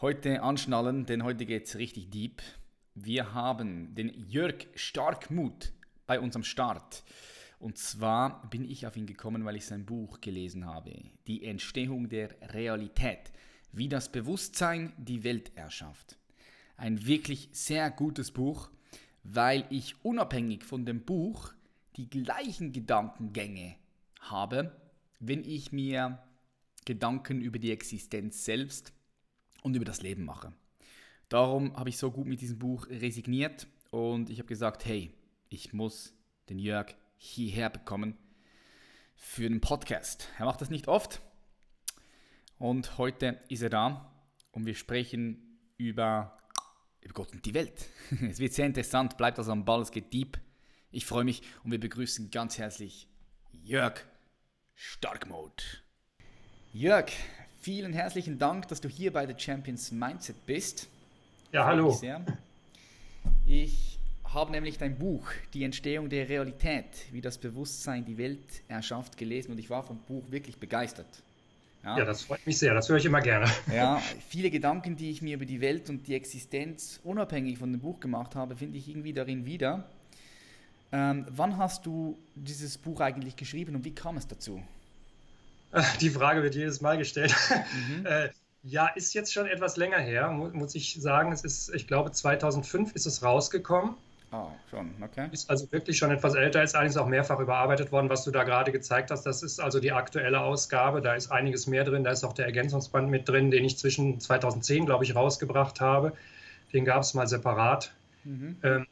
heute anschnallen, denn heute geht es richtig deep. Wir haben den Jörg Starkmuth bei unserem Start. Und zwar bin ich auf ihn gekommen, weil ich sein Buch gelesen habe. Die Entstehung der Realität. Wie das Bewusstsein die Welt erschafft. Ein wirklich sehr gutes Buch, weil ich unabhängig von dem Buch die gleichen Gedankengänge habe, wenn ich mir Gedanken über die Existenz selbst und über das Leben mache. Darum habe ich so gut mit diesem Buch resigniert und ich habe gesagt, hey, ich muss den Jörg hierher bekommen für den Podcast. Er macht das nicht oft und heute ist er da und wir sprechen über, über Gott und die Welt. Es wird sehr interessant, bleibt also am Ball, es geht deep. Ich freue mich und wir begrüßen ganz herzlich Jörg Starkmode. Jörg, vielen herzlichen Dank, dass du hier bei The Champions Mindset bist. Ja, hallo. Sehr. Ich habe nämlich dein Buch, Die Entstehung der Realität, wie das Bewusstsein die Welt erschafft, gelesen und ich war vom Buch wirklich begeistert. Ja, ja das freut mich sehr, das höre ich immer gerne. Ja, viele Gedanken, die ich mir über die Welt und die Existenz unabhängig von dem Buch gemacht habe, finde ich irgendwie darin wieder. Ähm, wann hast du dieses Buch eigentlich geschrieben und wie kam es dazu? Die Frage wird jedes Mal gestellt. Mhm. Äh, ja, ist jetzt schon etwas länger her, muss ich sagen. Es ist, ich glaube, 2005 ist es rausgekommen. Oh, schon, okay. Ist also wirklich schon etwas älter, ist eigentlich auch mehrfach überarbeitet worden, was du da gerade gezeigt hast. Das ist also die aktuelle Ausgabe. Da ist einiges mehr drin. Da ist auch der Ergänzungsband mit drin, den ich zwischen 2010, glaube ich, rausgebracht habe. Den gab es mal separat. Mhm. Ähm,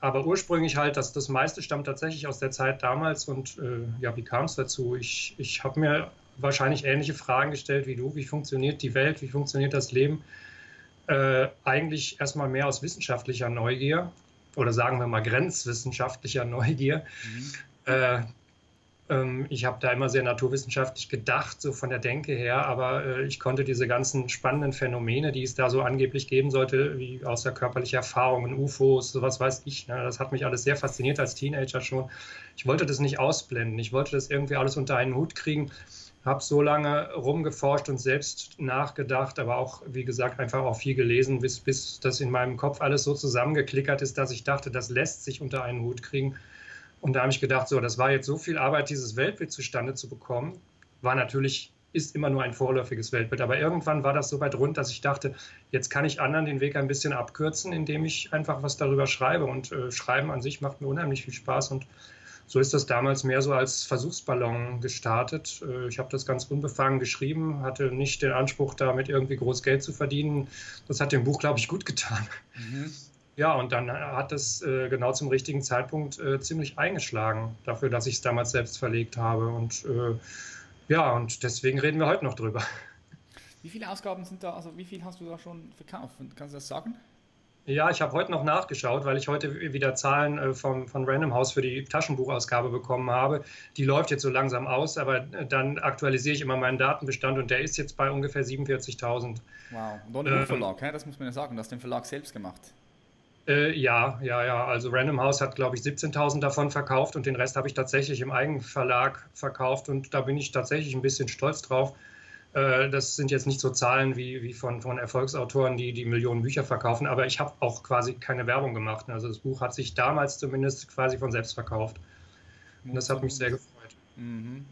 aber ursprünglich halt, dass das meiste stammt tatsächlich aus der Zeit damals. Und äh, ja, wie kam es dazu? Ich, ich habe mir wahrscheinlich ähnliche Fragen gestellt wie du. Wie funktioniert die Welt? Wie funktioniert das Leben? Äh, eigentlich erstmal mehr aus wissenschaftlicher Neugier oder sagen wir mal grenzwissenschaftlicher Neugier. Mhm. Äh, ähm, ich habe da immer sehr naturwissenschaftlich gedacht, so von der Denke her, aber äh, ich konnte diese ganzen spannenden Phänomene, die es da so angeblich geben sollte, wie außerkörperliche Erfahrungen, UFOs, sowas weiß ich, ne, das hat mich alles sehr fasziniert als Teenager schon. Ich wollte das nicht ausblenden, ich wollte das irgendwie alles unter einen Hut kriegen habe so lange rumgeforscht und selbst nachgedacht, aber auch, wie gesagt, einfach auch viel gelesen, bis, bis das in meinem Kopf alles so zusammengeklickert ist, dass ich dachte, das lässt sich unter einen Hut kriegen. Und da habe ich gedacht, so, das war jetzt so viel Arbeit, dieses Weltbild zustande zu bekommen. War natürlich, ist immer nur ein vorläufiges Weltbild. Aber irgendwann war das so weit rund, dass ich dachte, jetzt kann ich anderen den Weg ein bisschen abkürzen, indem ich einfach was darüber schreibe. Und äh, Schreiben an sich macht mir unheimlich viel Spaß. Und so ist das damals mehr so als Versuchsballon gestartet. Äh, ich habe das ganz unbefangen geschrieben, hatte nicht den Anspruch, damit irgendwie groß Geld zu verdienen. Das hat dem Buch, glaube ich, gut getan. Mhm. Ja, und dann hat es äh, genau zum richtigen Zeitpunkt äh, ziemlich eingeschlagen, dafür, dass ich es damals selbst verlegt habe. Und äh, ja, und deswegen reden wir heute noch drüber. Wie viele Ausgaben sind da, also wie viel hast du da schon verkauft? Kannst du das sagen? Ja, ich habe heute noch nachgeschaut, weil ich heute wieder Zahlen äh, von, von Random House für die Taschenbuchausgabe bekommen habe. Die läuft jetzt so langsam aus, aber äh, dann aktualisiere ich immer meinen Datenbestand und der ist jetzt bei ungefähr 47.000. Wow, und ohne ähm, Buchverlag, das muss man ja sagen, du hast den Verlag selbst gemacht. Äh, ja, ja, ja. Also Random House hat, glaube ich, 17.000 davon verkauft und den Rest habe ich tatsächlich im Eigenverlag verkauft und da bin ich tatsächlich ein bisschen stolz drauf. Äh, das sind jetzt nicht so Zahlen wie, wie von, von Erfolgsautoren, die die Millionen Bücher verkaufen, aber ich habe auch quasi keine Werbung gemacht. Also das Buch hat sich damals zumindest quasi von selbst verkauft. Und das hat mich sehr gefreut. Mhm.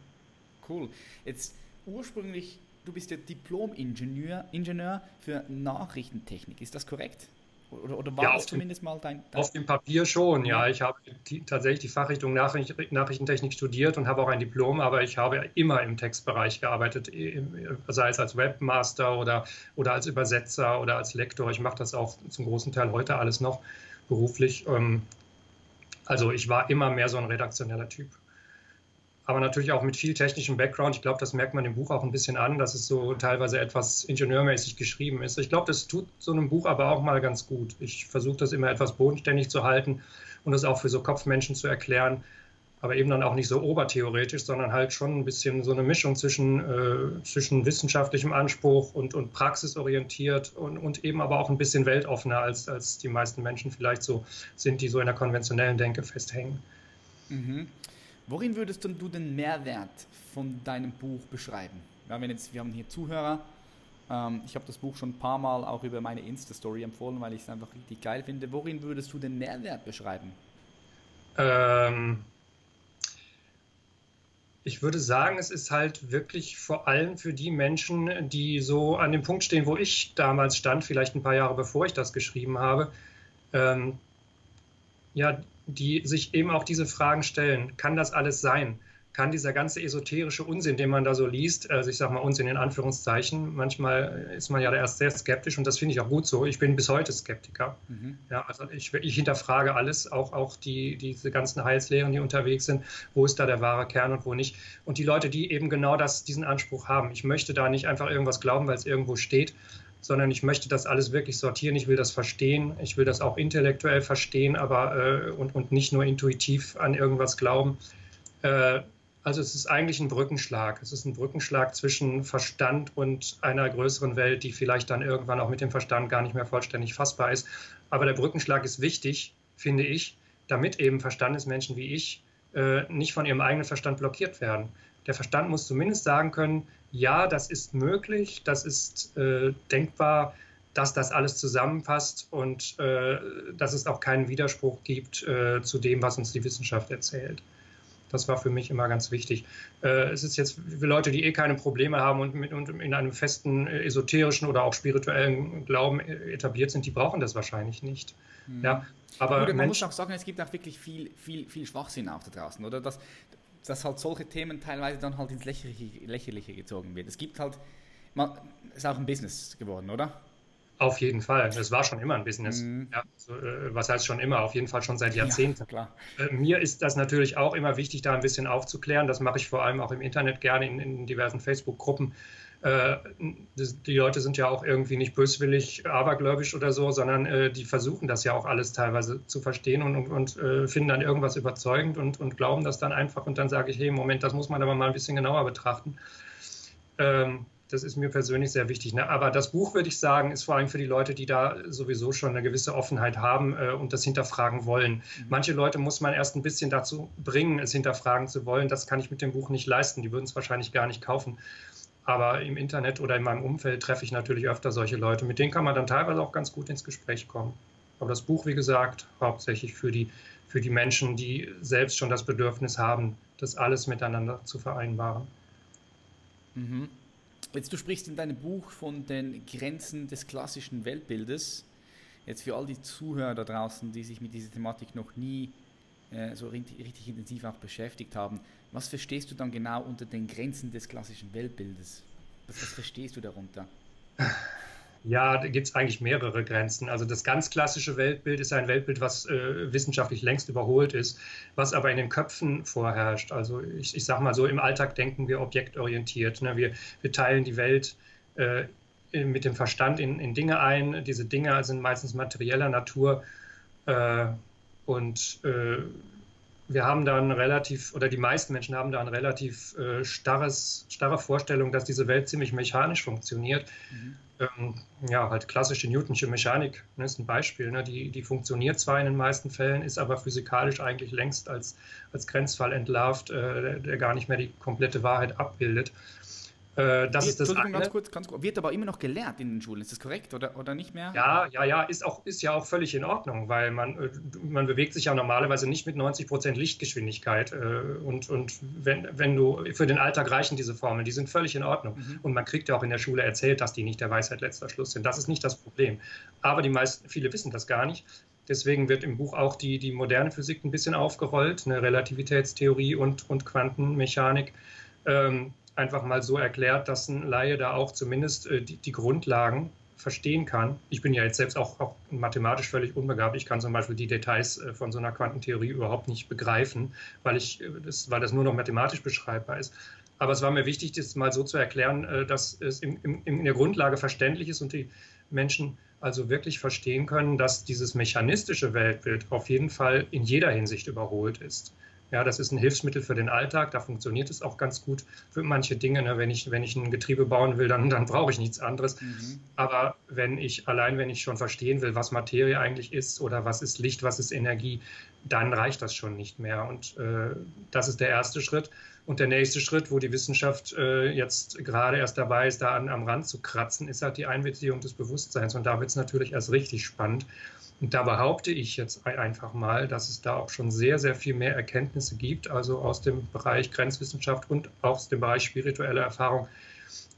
Cool. Jetzt ursprünglich, du bist ja Diplom-Ingenieur Ingenieur für Nachrichtentechnik, ist das korrekt? Oder, oder war ja, das zumindest mal dein, dein, Auf dem Papier schon, ja. Ich habe die, tatsächlich die Fachrichtung Nachricht, Nachrichtentechnik studiert und habe auch ein Diplom, aber ich habe immer im Textbereich gearbeitet, sei es als Webmaster oder, oder als Übersetzer oder als Lektor. Ich mache das auch zum großen Teil heute alles noch beruflich. Ähm, also ich war immer mehr so ein redaktioneller Typ. Aber natürlich auch mit viel technischem Background. Ich glaube, das merkt man im Buch auch ein bisschen an, dass es so teilweise etwas ingenieurmäßig geschrieben ist. Ich glaube, das tut so einem Buch aber auch mal ganz gut. Ich versuche das immer etwas bodenständig zu halten und das auch für so Kopfmenschen zu erklären, aber eben dann auch nicht so obertheoretisch, sondern halt schon ein bisschen so eine Mischung zwischen, äh, zwischen wissenschaftlichem Anspruch und, und praxisorientiert und, und eben aber auch ein bisschen weltoffener, als, als die meisten Menschen vielleicht so sind, die so in der konventionellen Denke festhängen. Mhm. Worin würdest du den Mehrwert von deinem Buch beschreiben? Ja, wenn jetzt, wir haben hier Zuhörer. Ähm, ich habe das Buch schon ein paar Mal auch über meine Insta-Story empfohlen, weil ich es einfach richtig geil finde. Worin würdest du den Mehrwert beschreiben? Ähm, ich würde sagen, es ist halt wirklich vor allem für die Menschen, die so an dem Punkt stehen, wo ich damals stand, vielleicht ein paar Jahre bevor ich das geschrieben habe. Ähm, ja, die sich eben auch diese Fragen stellen. Kann das alles sein? Kann dieser ganze esoterische Unsinn, den man da so liest, also ich sage mal Unsinn in Anführungszeichen, manchmal ist man ja da erst sehr skeptisch und das finde ich auch gut so. Ich bin bis heute Skeptiker. Mhm. Ja, also ich, ich, hinterfrage alles, auch, auch die, diese ganzen Heilslehren, die unterwegs sind. Wo ist da der wahre Kern und wo nicht? Und die Leute, die eben genau das, diesen Anspruch haben. Ich möchte da nicht einfach irgendwas glauben, weil es irgendwo steht, sondern ich möchte das alles wirklich sortieren. Ich will das verstehen. Ich will das auch intellektuell verstehen, aber äh, und, und nicht nur intuitiv an irgendwas glauben. Äh, also es ist eigentlich ein Brückenschlag. Es ist ein Brückenschlag zwischen Verstand und einer größeren Welt, die vielleicht dann irgendwann auch mit dem Verstand gar nicht mehr vollständig fassbar ist. Aber der Brückenschlag ist wichtig, finde ich, damit eben Verstandesmenschen wie ich äh, nicht von ihrem eigenen Verstand blockiert werden. Der Verstand muss zumindest sagen können, ja, das ist möglich, das ist äh, denkbar, dass das alles zusammenpasst und äh, dass es auch keinen Widerspruch gibt äh, zu dem, was uns die Wissenschaft erzählt. Das war für mich immer ganz wichtig. Äh, es ist jetzt für Leute, die eh keine Probleme haben und, mit, und in einem festen äh, esoterischen oder auch spirituellen Glauben äh, etabliert sind, die brauchen das wahrscheinlich nicht. Mhm. Ja, aber Gut, man Mensch, muss auch sagen, es gibt auch wirklich viel, viel, viel Schwachsinn auch da draußen, oder? Das, dass halt solche Themen teilweise dann halt ins Lächerliche, Lächerliche gezogen wird. Es gibt halt, man, ist auch ein Business geworden, oder? Auf jeden Fall. Es war schon immer ein Business. Mhm. Ja, so, äh, was heißt schon immer? Auf jeden Fall schon seit Jahrzehnten. Ja, äh, mir ist das natürlich auch immer wichtig, da ein bisschen aufzuklären. Das mache ich vor allem auch im Internet gerne in, in diversen Facebook-Gruppen. Äh, die Leute sind ja auch irgendwie nicht böswillig, abergläubisch oder so, sondern äh, die versuchen das ja auch alles teilweise zu verstehen und, und, und äh, finden dann irgendwas überzeugend und, und, glauben das dann einfach. Und dann sage ich, hey, Moment, das muss man aber mal ein bisschen genauer betrachten. Ähm, das ist mir persönlich sehr wichtig. Ne? Aber das Buch, würde ich sagen, ist vor allem für die Leute, die da sowieso schon eine gewisse Offenheit haben und das hinterfragen wollen. Mhm. Manche Leute muss man erst ein bisschen dazu bringen, es hinterfragen zu wollen. Das kann ich mit dem Buch nicht leisten. Die würden es wahrscheinlich gar nicht kaufen. Aber im Internet oder in meinem Umfeld treffe ich natürlich öfter solche Leute. Mit denen kann man dann teilweise auch ganz gut ins Gespräch kommen. Aber das Buch, wie gesagt, hauptsächlich für die, für die Menschen, die selbst schon das Bedürfnis haben, das alles miteinander zu vereinbaren. Mhm. Jetzt du sprichst in deinem Buch von den Grenzen des klassischen Weltbildes. Jetzt für all die Zuhörer da draußen, die sich mit dieser Thematik noch nie äh, so richtig, richtig intensiv auch beschäftigt haben. Was verstehst du dann genau unter den Grenzen des klassischen Weltbildes? Was, was verstehst du darunter? Ja, da gibt es eigentlich mehrere Grenzen. Also das ganz klassische Weltbild ist ein Weltbild, was äh, wissenschaftlich längst überholt ist, was aber in den Köpfen vorherrscht. Also ich, ich sage mal so, im Alltag denken wir objektorientiert. Ne? Wir, wir teilen die Welt äh, mit dem Verstand in, in, Dinge ein. Diese Dinge sind meistens materieller Natur. Äh, und äh, wir haben da ein relativ, oder die meisten Menschen haben da eine relativ äh, starres, starre Vorstellung, dass diese Welt ziemlich mechanisch funktioniert. Mhm. Ähm, ja, halt klassische Newtonsche Mechanik ne, ist ein Beispiel. Ne, die, die funktioniert zwar in den meisten Fällen, ist aber physikalisch eigentlich längst als, als Grenzfall entlarvt, äh, der, der, gar nicht mehr die komplette Wahrheit abbildet. Äh, das ist das eine. Ganz kurz, ganz kurz. Wird aber immer noch gelehrt in den Schulen, ist das korrekt oder, oder nicht mehr? Ja, ja, ja, ist, auch, ist ja auch völlig in Ordnung, weil man, äh, man bewegt sich ja normalerweise nicht mit 90 Prozent Lichtgeschwindigkeit. Äh, und und wenn, wenn du, für den Alltag reichen diese Formeln, die sind völlig in Ordnung. Mhm. Und man kriegt ja auch in der Schule erzählt, dass die nicht der Weisheit letzter Schluss sind. Das ist nicht das Problem. Aber die meisten, viele wissen das gar nicht. Deswegen wird im Buch auch die, die moderne Physik ein bisschen aufgerollt, eine Relativitätstheorie und, und Quantenmechanik. Ähm, einfach mal so erklärt, dass ein Laie da auch zumindest äh, die, die, Grundlagen verstehen kann. Ich bin ja jetzt selbst auch, auch mathematisch völlig unbegabt. Ich kann zum Beispiel die Details äh, von so einer Quantentheorie überhaupt nicht begreifen, weil, ich, äh, das, weil das nur noch mathematisch beschreibbar ist. Aber es war mir wichtig, das mal so zu erklären, äh, dass es in, in, in der Grundlage verständlich ist und die Menschen also wirklich verstehen können, dass dieses mechanistische Weltbild auf jeden Fall in jeder Hinsicht überholt ist. Ja, das ist ein Hilfsmittel für den Alltag, da funktioniert es auch ganz gut für manche Dinge. Ne? Wenn, ich, wenn ich ein Getriebe bauen will, dann, dann brauche ich nichts anderes. Mhm. Aber wenn ich, allein wenn ich schon verstehen will, was Materie eigentlich ist oder was ist Licht, was ist Energie, dann reicht das schon nicht mehr. Und äh, das ist der erste Schritt. Und der nächste Schritt, wo die Wissenschaft äh, jetzt gerade erst dabei ist, da an, am Rand zu kratzen, ist halt die Einbeziehung des Bewusstseins. Und da wird es natürlich erst richtig spannend. Und da behaupte ich jetzt einfach mal, dass es da auch schon sehr, sehr viel mehr Erkenntnisse gibt, also aus dem Bereich Grenzwissenschaft und aus dem Bereich spirituelle Erfahrung,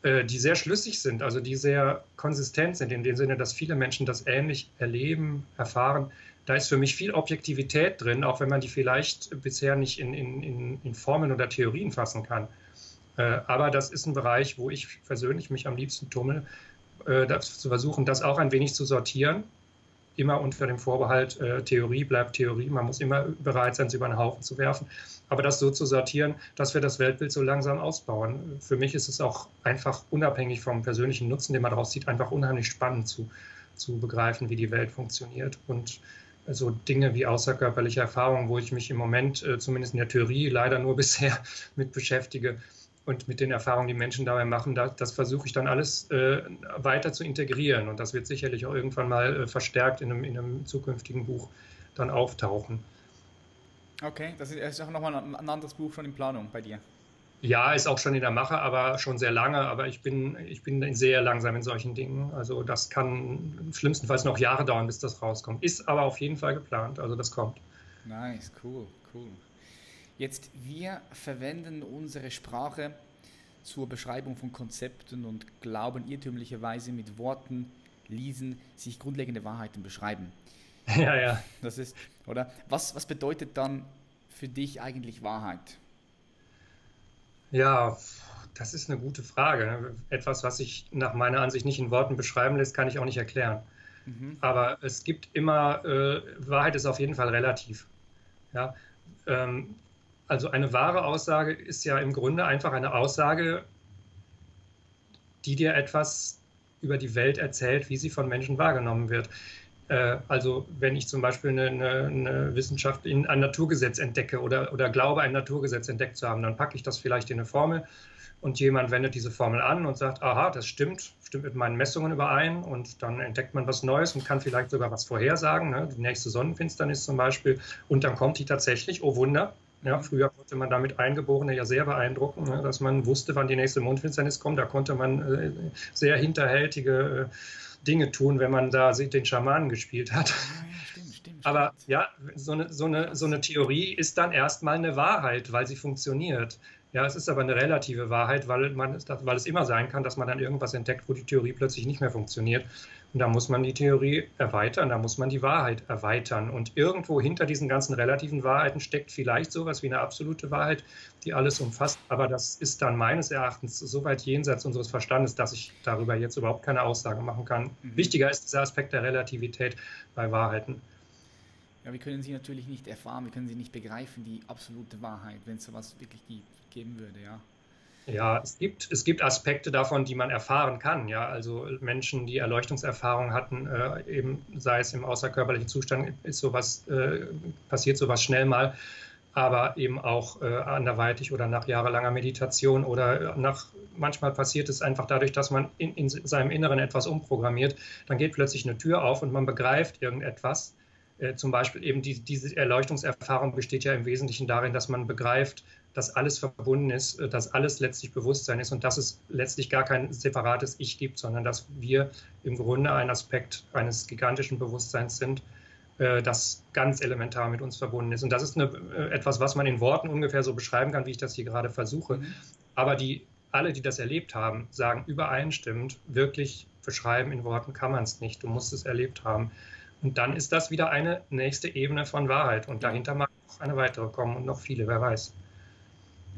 äh, die sehr schlüssig sind, also die sehr konsistent sind, in dem Sinne, dass viele Menschen das ähnlich erleben, erfahren da ist für mich viel Objektivität drin, auch wenn man die vielleicht bisher nicht in, in, in Formeln oder Theorien fassen kann. Äh, aber das ist ein Bereich, wo ich persönlich mich am liebsten tummel, äh, zu versuchen, das auch ein wenig zu sortieren. Immer unter dem Vorbehalt, äh, Theorie bleibt Theorie. Man muss immer bereit sein, sie über den Haufen zu werfen. Aber das so zu sortieren, dass wir das Weltbild so langsam ausbauen. Für mich ist es auch einfach unabhängig vom persönlichen Nutzen, den man daraus sieht, einfach unheimlich spannend zu, zu begreifen, wie die Welt funktioniert. Und so Dinge wie außerkörperliche Erfahrungen, wo ich mich im Moment äh, zumindest in der Theorie leider nur bisher mit beschäftige und mit den Erfahrungen, die Menschen dabei machen, das, das versuche ich dann alles äh, weiter zu integrieren und das wird sicherlich auch irgendwann mal äh, verstärkt in einem, in einem zukünftigen Buch dann auftauchen. Okay, das ist, ist auch nochmal ein anderes Buch schon in Planung bei dir. Ja, ist auch schon in der Mache, aber schon sehr lange. Aber ich bin, ich bin sehr langsam in solchen Dingen. Also das kann schlimmstenfalls noch Jahre dauern, bis das rauskommt. Ist aber auf jeden Fall geplant. Also das kommt. Nice, cool, cool. Jetzt, wir verwenden unsere Sprache zur Beschreibung von Konzepten und glauben irrtümlicherweise mit Worten ließen sich grundlegende Wahrheiten beschreiben. Ja, ja. Das ist, oder? Was, was bedeutet dann für dich eigentlich Wahrheit? Ja, das ist eine gute Frage. Etwas, was sich nach meiner Ansicht nicht in Worten beschreiben lässt, kann ich auch nicht erklären. Mhm. Aber es gibt immer, äh, Wahrheit ist auf jeden Fall relativ. Ja? Ähm, also eine wahre Aussage ist ja im Grunde einfach eine Aussage, die dir etwas über die Welt erzählt, wie sie von Menschen wahrgenommen wird. Äh, also wenn ich zum Beispiel eine, eine, eine, Wissenschaft in ein Naturgesetz entdecke oder, oder glaube, ein Naturgesetz entdeckt zu haben, dann packe ich das vielleicht in eine Formel und jemand wendet diese Formel an und sagt, aha, das stimmt, stimmt mit meinen Messungen überein und dann entdeckt man was Neues und kann vielleicht sogar was vorhersagen, ne? die nächste Sonnenfinsternis zum Beispiel und dann kommt die tatsächlich, oh Wunder, ja, früher konnte man damit Eingeborene ja sehr beeindrucken, ne? dass man wusste, wann die nächste Mondfinsternis kommt, da konnte man äh, sehr hinterhältige äh, Dinge tun, wenn man da den Schamanen gespielt hat. Ja, ja, stimmt, stimmt, Aber ja, so eine, so, eine, so eine Theorie ist dann erstmal eine Wahrheit, weil sie funktioniert. Ja, es ist aber eine relative Wahrheit, weil, man, weil es immer sein kann, dass man dann irgendwas entdeckt, wo die Theorie plötzlich nicht mehr funktioniert. Und da muss man die Theorie erweitern, da muss man die Wahrheit erweitern. Und irgendwo hinter diesen ganzen relativen Wahrheiten steckt vielleicht sowas wie eine absolute Wahrheit, die alles umfasst. Aber das ist dann meines Erachtens so weit jenseits unseres Verstandes, dass ich darüber jetzt überhaupt keine Aussage machen kann. Mhm. Wichtiger ist dieser Aspekt der Relativität bei Wahrheiten. Ja, wir können sie natürlich nicht erfahren, wir können sie nicht begreifen, die absolute Wahrheit, wenn es sowas wirklich gibt geben würde, ja. Ja, es gibt, es gibt Aspekte davon, die man erfahren kann. Ja, also Menschen, die Erleuchtungserfahrung hatten, äh, eben sei es im außerkörperlichen Zustand, ist sowas, äh, passiert sowas schnell mal, aber eben auch äh, anderweitig oder nach jahrelanger Meditation oder nach, manchmal passiert es einfach dadurch, dass man in, in seinem Inneren etwas umprogrammiert. Dann geht plötzlich eine Tür auf und man begreift irgendetwas. Äh, zum Beispiel eben die, diese Erleuchtungserfahrung besteht ja im Wesentlichen darin, dass man begreift, dass alles verbunden ist, äh, dass alles letztlich Bewusstsein ist und dass es letztlich gar kein separates Ich gibt, sondern dass wir im Grunde ein Aspekt eines gigantischen Bewusstseins sind, äh, das ganz elementar mit uns verbunden ist. Und das ist eine, äh, etwas, was man in Worten ungefähr so beschreiben kann, wie ich das hier gerade versuche. Mhm. Aber die, alle, die das erlebt haben, sagen übereinstimmend, wirklich beschreiben in Worten kann man es nicht. Du musst es erlebt haben. Und dann ist das wieder eine nächste Ebene von Wahrheit. Und dahinter mag noch eine weitere kommen und noch viele, wer weiß.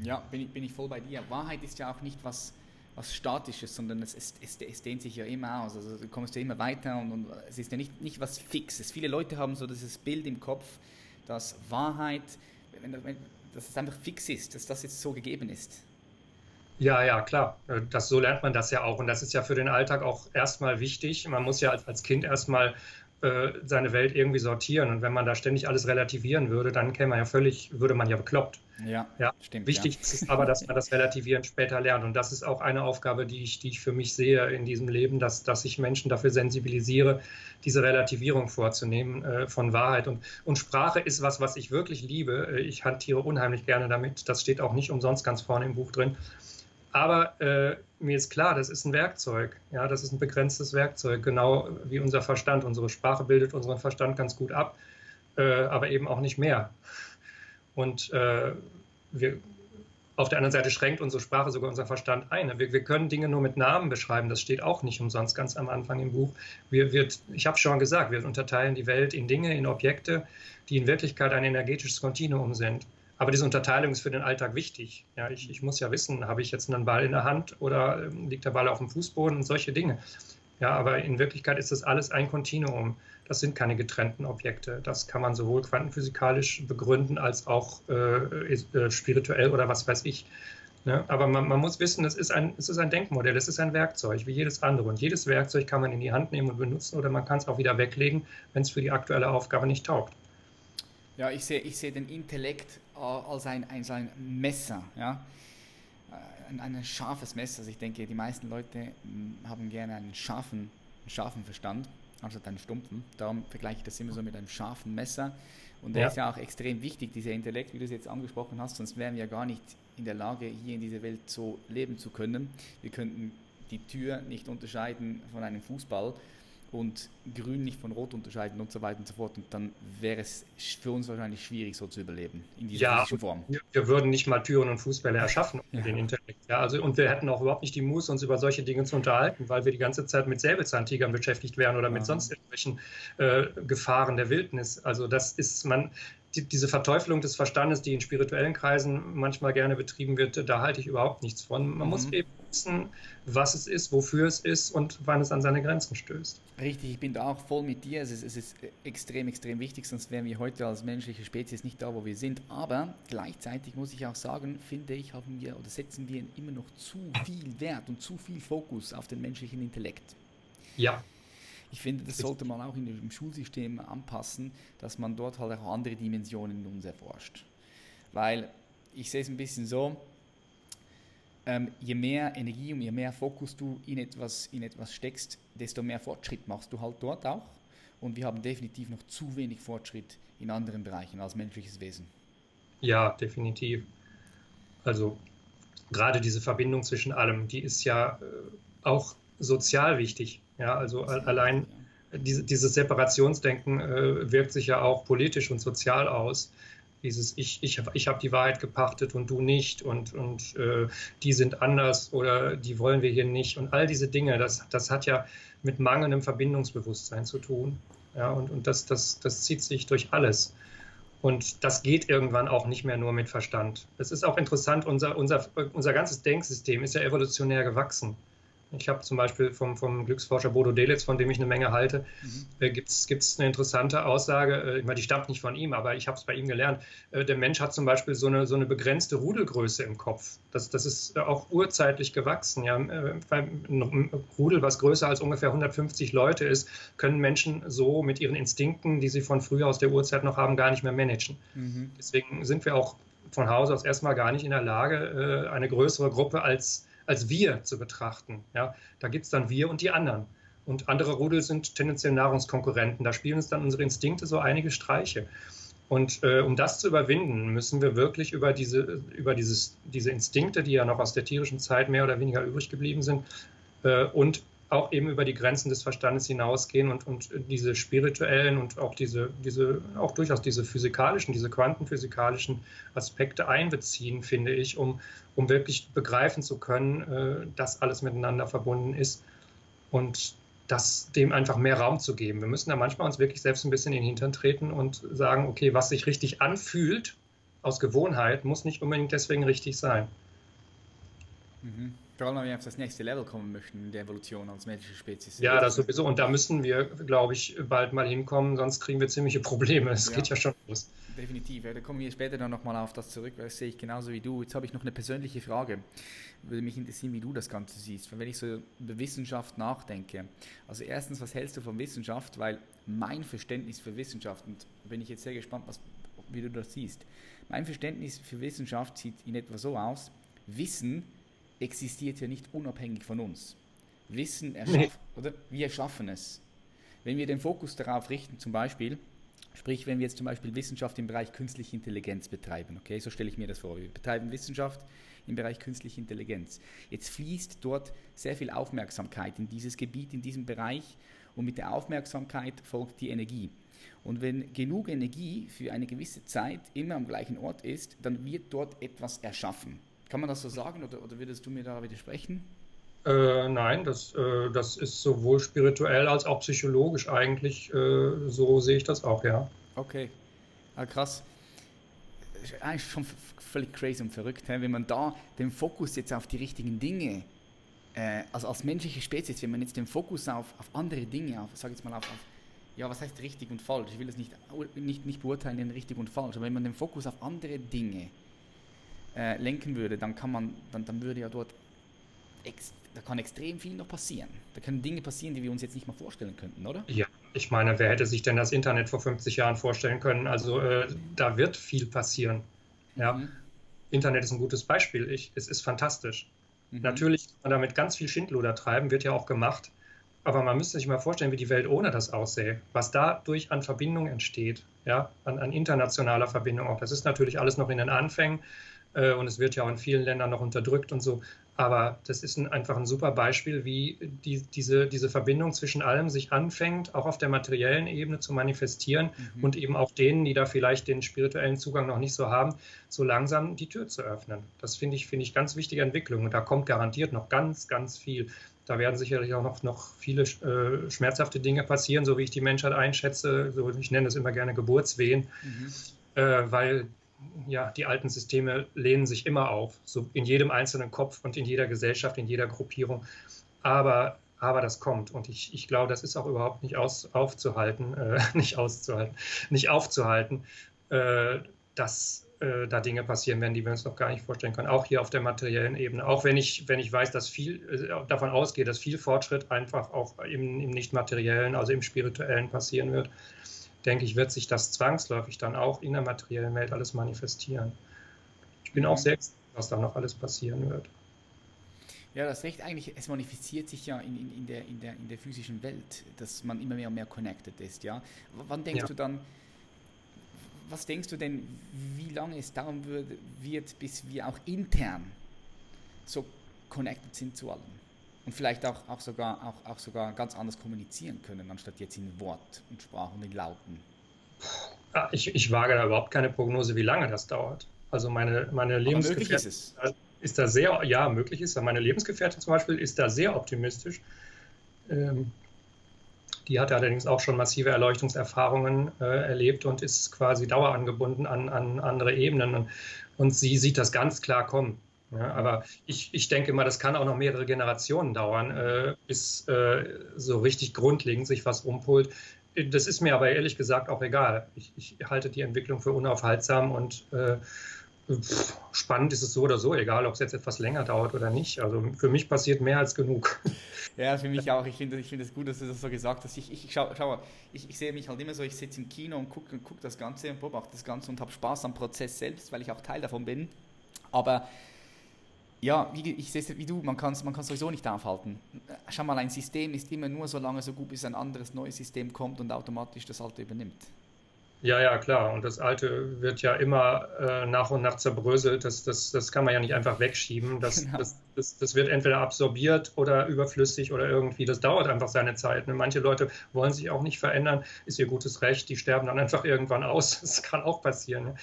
Ja, bin ich, bin ich voll bei dir. Wahrheit ist ja auch nicht was, was Statisches, sondern es, es, es, es, dehnt sich ja immer aus. Also du kommst ja immer weiter und, und es ist ja nicht, nicht was Fixes. Viele Leute haben so dieses Bild im Kopf, dass Wahrheit, wenn, wenn, dass es einfach fix ist, dass das jetzt so gegeben ist. Ja, ja, klar. Das, so lernt man das ja auch. Und das ist ja für den Alltag auch erstmal wichtig. Man muss ja als, als Kind erstmal äh, seine Welt irgendwie sortieren. Und wenn man da ständig alles relativieren würde, dann käme man ja völlig, würde man ja bekloppt. Ja, ja. stimmt. Wichtig ja. ist aber, dass man das Relativieren später lernt. Und das ist auch eine Aufgabe, die ich, die ich für mich sehe in diesem Leben, dass, dass ich Menschen dafür sensibilisiere, diese Relativierung vorzunehmen äh, von Wahrheit. Und, und Sprache ist was, was ich wirklich liebe. Äh, ich hantiere unheimlich gerne damit. Das steht auch nicht umsonst ganz vorne im Buch drin. Aber äh, mir ist klar, das ist ein Werkzeug. Ja, das ist ein begrenztes Werkzeug, genau wie unser Verstand. Unsere Sprache bildet unseren Verstand ganz gut ab, äh, aber eben auch nicht mehr. Und äh, wir, auf der anderen Seite schränkt unsere Sprache sogar unseren Verstand ein. Wir, wir, können Dinge nur mit Namen beschreiben. Das steht auch nicht umsonst ganz am Anfang im Buch. Wir, wir, ich habe schon gesagt, wir unterteilen die Welt in Dinge, in Objekte, die in Wirklichkeit ein energetisches Kontinuum sind. Aber diese Unterteilung ist für den Alltag wichtig. Ja, ich, ich muss ja wissen, habe ich jetzt einen Ball in der Hand oder ähm, liegt der Ball auf dem Fußboden und solche Dinge. Ja, aber in Wirklichkeit ist das alles ein Kontinuum. Das sind keine getrennten Objekte. Das kann man sowohl quantenphysikalisch begründen als auch äh, äh, spirituell oder was weiß ich. Ja, aber man, man, muss wissen, es ist, ein, es ist ein Denkmodell, es ist ein Werkzeug, wie jedes andere. Und jedes Werkzeug kann man in die Hand nehmen und benutzen oder man kann es auch wieder weglegen, wenn es für die aktuelle Aufgabe nicht taugt. Ja, ich sehe ich seh den Intellekt als ein, als ein Messer, ja? ein, ein scharfes Messer. Also ich denke, die meisten Leute hm, haben gerne einen scharfen, einen scharfen Verstand, anstatt einen stumpfen. Darum vergleiche ich das immer so mit einem scharfen Messer. Und der ja. ist ja auch extrem wichtig, dieser Intellekt, wie du es jetzt angesprochen hast, sonst wären wir ja gar nicht in der Lage, hier in dieser Welt so leben zu können. Wir könnten die Tür nicht unterscheiden von einem Fußball und grün nicht von rot unterscheiden und so weiter und so fort. Und dann wäre es für uns wahrscheinlich schwierig, so zu überleben in dieser ja, Form. Wir würden nicht mal Türen und Fußbälle erschaffen ja. den Intellekt. Ja, also, und wir hätten auch überhaupt nicht die Muße, uns über solche Dinge zu unterhalten, weil wir die ganze Zeit mit Säbelzahntigern beschäftigt wären oder mit sonst irgendwelchen äh, Gefahren der Wildnis. Also das ist man, die, diese Verteufelung des Verstandes, die in spirituellen Kreisen manchmal gerne betrieben wird, da halte ich überhaupt nichts von. Man mhm. muss eben wissen, was es ist, wofür es ist und wann es an seine Grenzen stößt. Richtig, ich bin da auch voll mit dir. Es ist, es ist extrem, extrem wichtig, sonst wären wir heute als menschliche Spezies nicht da, wo wir sind. Aber gleichzeitig muss ich auch sagen, finde ich, haben wir oder setzen wir immer noch zu viel Wert und zu viel Fokus auf den menschlichen Intellekt. Ja. Ich finde, das sollte man auch in dem Schulsystem anpassen, dass man dort halt auch andere Dimensionen in uns erforscht. Weil ich sehe es ein bisschen so, ähm, je mehr Energie und je mehr Fokus du in etwas, in etwas steckst, desto mehr Fortschritt machst du halt dort auch. Und wir haben definitiv noch zu wenig Fortschritt in anderen Bereichen als menschliches Wesen. Ja, definitiv. Also gerade diese Verbindung zwischen allem, die ist ja äh, auch sozial wichtig. Ja, also allein diese, dieses Separationsdenken äh, wirkt sich ja auch politisch und sozial aus. Dieses Ich, ich, ich habe die Wahrheit gepachtet und du nicht und, und äh, die sind anders oder die wollen wir hier nicht und all diese Dinge, das, das hat ja mit mangelndem Verbindungsbewusstsein zu tun. Ja, und, und das, das, das zieht sich durch alles. Und das geht irgendwann auch nicht mehr nur mit Verstand. Es ist auch interessant, unser, unser, unser ganzes Denksystem ist ja evolutionär gewachsen. Ich habe zum Beispiel vom, vom Glücksforscher Bodo Delitz, von dem ich eine Menge halte, mhm. äh, gibt es eine interessante Aussage, äh, ich meine, die stammt nicht von ihm, aber ich habe es bei ihm gelernt. Äh, der Mensch hat zum Beispiel so eine, so eine begrenzte Rudelgröße im Kopf. Das, das ist auch urzeitlich gewachsen. Ja? Äh, ein Rudel, was größer als ungefähr 150 Leute ist, können Menschen so mit ihren Instinkten, die sie von früher aus der Urzeit noch haben, gar nicht mehr managen. Mhm. Deswegen sind wir auch von Haus aus erstmal gar nicht in der Lage, äh, eine größere Gruppe als als wir zu betrachten. Ja, da gibt es dann wir und die anderen. Und andere Rudel sind tendenziell Nahrungskonkurrenten. Da spielen uns dann unsere Instinkte so einige Streiche. Und äh, um das zu überwinden, müssen wir wirklich über, diese, über dieses, diese Instinkte, die ja noch aus der tierischen Zeit mehr oder weniger übrig geblieben sind, äh, und auch eben über die Grenzen des Verstandes hinausgehen und, und diese spirituellen und auch diese, diese, auch durchaus diese physikalischen, diese quantenphysikalischen Aspekte einbeziehen, finde ich, um, um wirklich begreifen zu können, äh, dass alles miteinander verbunden ist und das dem einfach mehr Raum zu geben. Wir müssen da manchmal uns wirklich selbst ein bisschen in den Hintern treten und sagen, okay, was sich richtig anfühlt aus Gewohnheit, muss nicht unbedingt deswegen richtig sein. Mhm Vor allem, wenn wir auf das nächste Level kommen möchten in der Evolution als menschliche Spezies. Ja, das sowieso. Und da müssen wir, glaube ich, bald mal hinkommen, sonst kriegen wir ziemliche Probleme. Es ja. geht ja schon los. Definitiv. Ja, da kommen wir später dann nochmal auf das zurück, weil das sehe ich genauso wie du. Jetzt habe ich noch eine persönliche Frage. Würde mich interessieren, wie du das Ganze siehst. Wenn ich so über Wissenschaft nachdenke. Also erstens, was hältst du von Wissenschaft? Weil mein Verständnis für Wissenschaft, und bin ich jetzt sehr gespannt, was, wie du das siehst. Mein Verständnis für Wissenschaft sieht in etwa so aus, Wissen existiert ja nicht unabhängig von uns. Wissen erschaffen, oder? Wir erschaffen es. Wenn wir den Fokus darauf richten, zum Beispiel, sprich, wenn wir jetzt zum Beispiel Wissenschaft im Bereich künstliche Intelligenz betreiben, okay, so stelle ich mir das vor. Wir betreiben Wissenschaft im Bereich künstliche Intelligenz. Jetzt fließt dort sehr viel Aufmerksamkeit in dieses Gebiet, in diesem Bereich und mit der Aufmerksamkeit folgt die Energie. Und wenn genug Energie für eine gewisse Zeit immer am gleichen Ort ist, dann wird dort etwas erschaffen. Kann man das so sagen oder, oder würdest du mir da widersprechen? Äh, nein, das, äh, das ist sowohl spirituell als auch psychologisch eigentlich, äh, so sehe ich das auch, ja. Okay, ah, krass. Eigentlich schon völlig crazy und verrückt, wenn man da den Fokus jetzt auf die richtigen Dinge, äh, also als menschliche Spezies, wenn man jetzt den Fokus auf, auf andere Dinge, auf, sag jetzt mal auf, auf ja, was heißt richtig und falsch? Ich will es nicht, nicht, nicht beurteilen in richtig und falsch, aber wenn man den Fokus auf andere Dinge äh, lenken würde, dann kann man, dann, dann würde ja dort da kann extrem viel noch passieren. Da können Dinge passieren, die wir uns jetzt nicht mal vorstellen könnten, oder? Ja, ich meine, wer hätte sich denn das Internet vor 50 Jahren vorstellen können? Also äh, da wird viel passieren. Ja. Mhm. Internet ist ein gutes Beispiel. Ich, es ist fantastisch. Mhm. Natürlich kann man damit ganz viel Schindluder treiben, wird ja auch gemacht. Aber man müsste sich mal vorstellen, wie die Welt ohne das aussähe. Was dadurch an Verbindung entsteht, ja, an, an internationaler Verbindung auch. Das ist natürlich alles noch in den Anfängen. Äh, und es wird ja auch in vielen Ländern noch unterdrückt und so. Aber das ist ein, einfach ein super Beispiel, wie die, diese, diese Verbindung zwischen allem sich anfängt, auch auf der materiellen Ebene zu manifestieren mhm. und eben auch denen, die da vielleicht den spirituellen Zugang noch nicht so haben, so langsam die Tür zu öffnen. Das finde ich, finde ich ganz wichtige Entwicklung. Und da kommt garantiert noch ganz, ganz viel. Da werden sicherlich auch noch, noch viele äh, schmerzhafte Dinge passieren, so wie ich die Menschheit einschätze. So, ich nenne es immer gerne Geburtswehen, mhm. äh, weil ja, die alten Systeme lehnen sich immer auf, so in jedem einzelnen Kopf und in jeder Gesellschaft, in jeder Gruppierung. Aber, aber das kommt und ich, ich glaube, das ist auch überhaupt nicht aus, aufzuhalten, äh, nicht auszuhalten, nicht aufzuhalten, äh, dass äh, da Dinge passieren werden, die wir uns noch gar nicht vorstellen können. Auch hier auf der materiellen Ebene. Auch wenn ich, wenn ich weiß, dass viel äh, davon ausgeht, dass viel Fortschritt einfach auch im, im nicht-materiellen, also im spirituellen passieren wird denke ich, wird sich das zwangsläufig dann auch in der materiellen Welt alles manifestieren. Ich bin auch mhm. sehr gespannt, was da noch alles passieren wird. Ja, das recht eigentlich, es manifestiert sich ja in, in, in, der, in, der, in der physischen Welt, dass man immer mehr und mehr connected ist, ja. Wann denkst ja. du dann, was denkst du denn, wie lange es dauern wird, wird, bis wir auch intern so connected sind zu allem? Und vielleicht auch, auch, sogar, auch, auch sogar ganz anders kommunizieren können, anstatt jetzt in Wort und Sprache und in Lauten? Ah, ich, ich wage da überhaupt keine Prognose, wie lange das dauert. Also meine, meine Lebensgefährtin ist, ist, da sehr, ja, möglich ist. Meine Lebensgefährtin zum Beispiel ist da sehr optimistisch. Ähm, die hat allerdings auch schon massive Erleuchtungserfahrungen äh, erlebt und ist quasi dauerangebunden an, an andere Ebenen. Und, und sie sieht das ganz klar kommen. Ja, aber ich, ich denke mal, das kann auch noch mehrere Generationen dauern, äh, bis äh, so richtig grundlegend sich was umpult. Das ist mir aber ehrlich gesagt auch egal. Ich, ich halte die Entwicklung für unaufhaltsam und äh, spannend ist es so oder so, egal ob es jetzt etwas länger dauert oder nicht. Also für mich passiert mehr als genug. Ja, für mich auch. Ich finde ich find es gut, dass du das so gesagt hast. Ich, ich, schau, schau ich, ich sehe mich halt immer so, ich sitze im Kino und gucke guck das Ganze und beobachte das Ganze und habe Spaß am Prozess selbst, weil ich auch Teil davon bin. Aber ja, wie, ich sehe es wie du, man kann es man sowieso nicht aufhalten. Schau mal, ein System ist immer nur so lange so gut, bis ein anderes neues System kommt und automatisch das alte übernimmt. Ja, ja, klar. Und das Alte wird ja immer äh, nach und nach zerbröselt. Das, das, das kann man ja nicht einfach wegschieben. Das, genau. das, das, das, wird entweder absorbiert oder überflüssig oder irgendwie. Das dauert einfach seine Zeit. Ne? Manche Leute wollen sich auch nicht verändern. Ist ihr gutes Recht. Die sterben dann einfach irgendwann aus. Das kann auch passieren. Ne?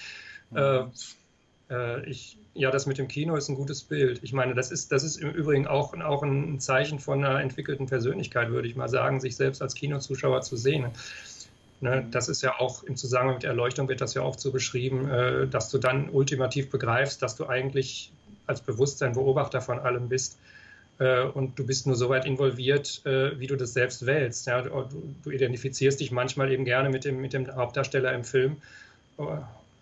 Mhm. Äh, äh, ich, ja, das mit dem Kino ist ein gutes Bild. Ich meine, das ist, das ist im Übrigen auch, auch ein Zeichen von einer entwickelten Persönlichkeit, würde ich mal sagen, sich selbst als Kinozuschauer zu sehen. Ne, das ist ja auch im Zusammenhang mit der Erleuchtung wird das ja oft so beschrieben, äh, dass du dann ultimativ begreifst, dass du eigentlich als Bewusstsein Beobachter von allem bist. äh, und du bist nur so weit involviert, äh, wie du das selbst wählst. Ja? Du, du, identifizierst dich manchmal eben gerne mit dem, mit dem Hauptdarsteller im Film,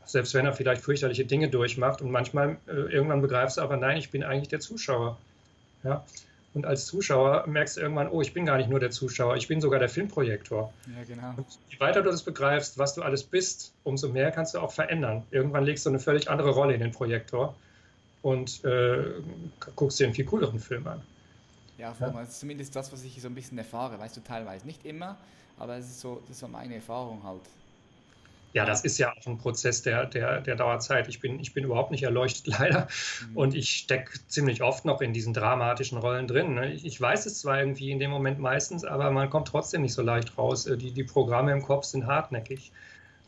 selbst wenn er vielleicht fürchterliche Dinge durchmacht. Und manchmal äh, irgendwann begreifst du aber, nein, ich bin eigentlich der Zuschauer. Ja? Und als Zuschauer merkst du irgendwann, oh, ich bin gar nicht nur der Zuschauer, ich bin sogar der Filmprojektor. Ja, genau. Und je weiter du das begreifst, was du alles bist, umso mehr kannst du auch verändern. Irgendwann legst du eine völlig andere Rolle in den Projektor und äh, guckst dir einen viel cooleren Film an. Ja, ja. das ist zumindest das, was ich so ein bisschen erfahre, weißt du, teilweise. Nicht immer, aber es ist so, das ist so meine Erfahrung halt. Ja, das ist ja auch ein Prozess, der, der, der dauert Zeit. Ich bin, ich bin überhaupt nicht erleuchtet, leider. Mhm. Und ich stecke ziemlich oft noch in diesen dramatischen Rollen drin. Ne? Ich, ich, weiß es zwar irgendwie in dem Moment meistens, aber man kommt trotzdem nicht so leicht raus. Äh, die, die Programme im Kopf sind hartnäckig,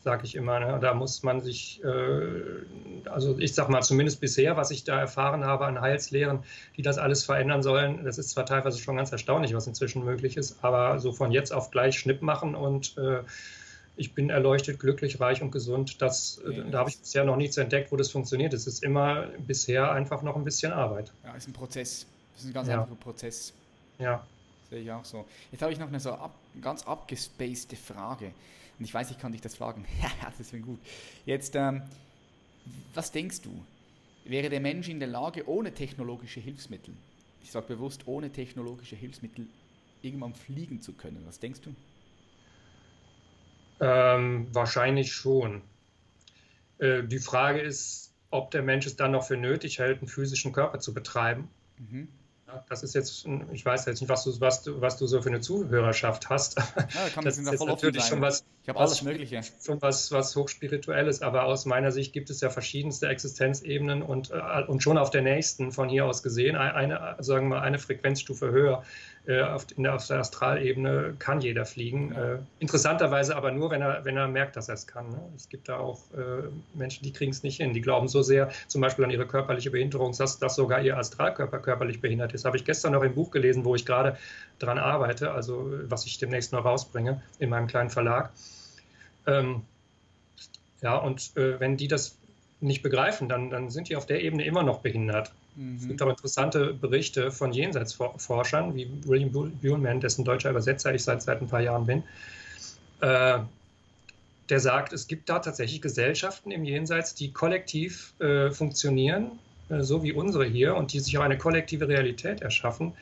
sage ich immer. Ne? Da muss man sich, äh, also ich sage mal zumindest bisher, was ich da erfahren habe an Heilslehren, die das alles verändern sollen, das ist zwar teilweise schon ganz erstaunlich, was inzwischen möglich ist, aber so von jetzt auf gleich Schnipp machen und äh, ich bin erleuchtet, glücklich, reich und gesund. Das, nee, da habe ich bisher noch nichts entdeckt, wo das funktioniert. Es ist immer bisher einfach noch ein bisschen Arbeit. Ja, ist ein Prozess. Das ist ein ganz ja. einfacher Prozess. Ja. Sehe ich auch so. Jetzt habe ich noch eine so ab, ganz abgespacede Frage. Und ich weiß, ich kann dich das fragen. Ja, das wäre gut. Jetzt, ähm, was denkst du? Wäre der Mensch in der Lage, ohne technologische Hilfsmittel, ich sage bewusst, ohne technologische Hilfsmittel, irgendwann fliegen zu können? Was denkst du? Ähm, wahrscheinlich schon. Äh, die Frage ist, ob der Mensch es dann noch für nötig hält, einen physischen Körper zu betreiben. Mhm. Das ist jetzt, ich weiß jetzt nicht, was du, was du, was du so für eine Zuhörerschaft hast. Ja, da das ist jetzt natürlich schon was, ich habe alles Mögliche. Schon was, was hochspirituelles, aber aus meiner Sicht gibt es ja verschiedenste Existenzebenen und, äh, und schon auf der nächsten von hier aus gesehen, eine, sagen wir eine Frequenzstufe höher auf, in der, auf der Astralebene kann jeder fliegen. Äh, interessanterweise aber nur, wenn er, wenn er merkt, dass er es kann. Ne? Es gibt da auch äh, Menschen, die kriegen es nicht hin. Die glauben so sehr zum Beispiel an ihre körperliche Behinderung, dass, dass sogar ihr Astralkörper körperlich behindert ist. Habe ich gestern noch im Buch gelesen, wo ich gerade dran arbeite, also was ich demnächst noch rausbringe in meinem kleinen Verlag. Ähm, ja, und äh, wenn die das nicht begreifen, dann, dann sind die auf der Ebene immer noch behindert. Mhm. Es gibt auch interessante Berichte von Jenseitsforschern, wie William Buhlman, dessen deutscher Übersetzer ich seit, seit ein paar Jahren bin, äh, der sagt, es gibt da tatsächlich Gesellschaften im Jenseits, die kollektiv äh, funktionieren, äh, so wie unsere hier, und die sich auch eine kollektive Realität erschaffen,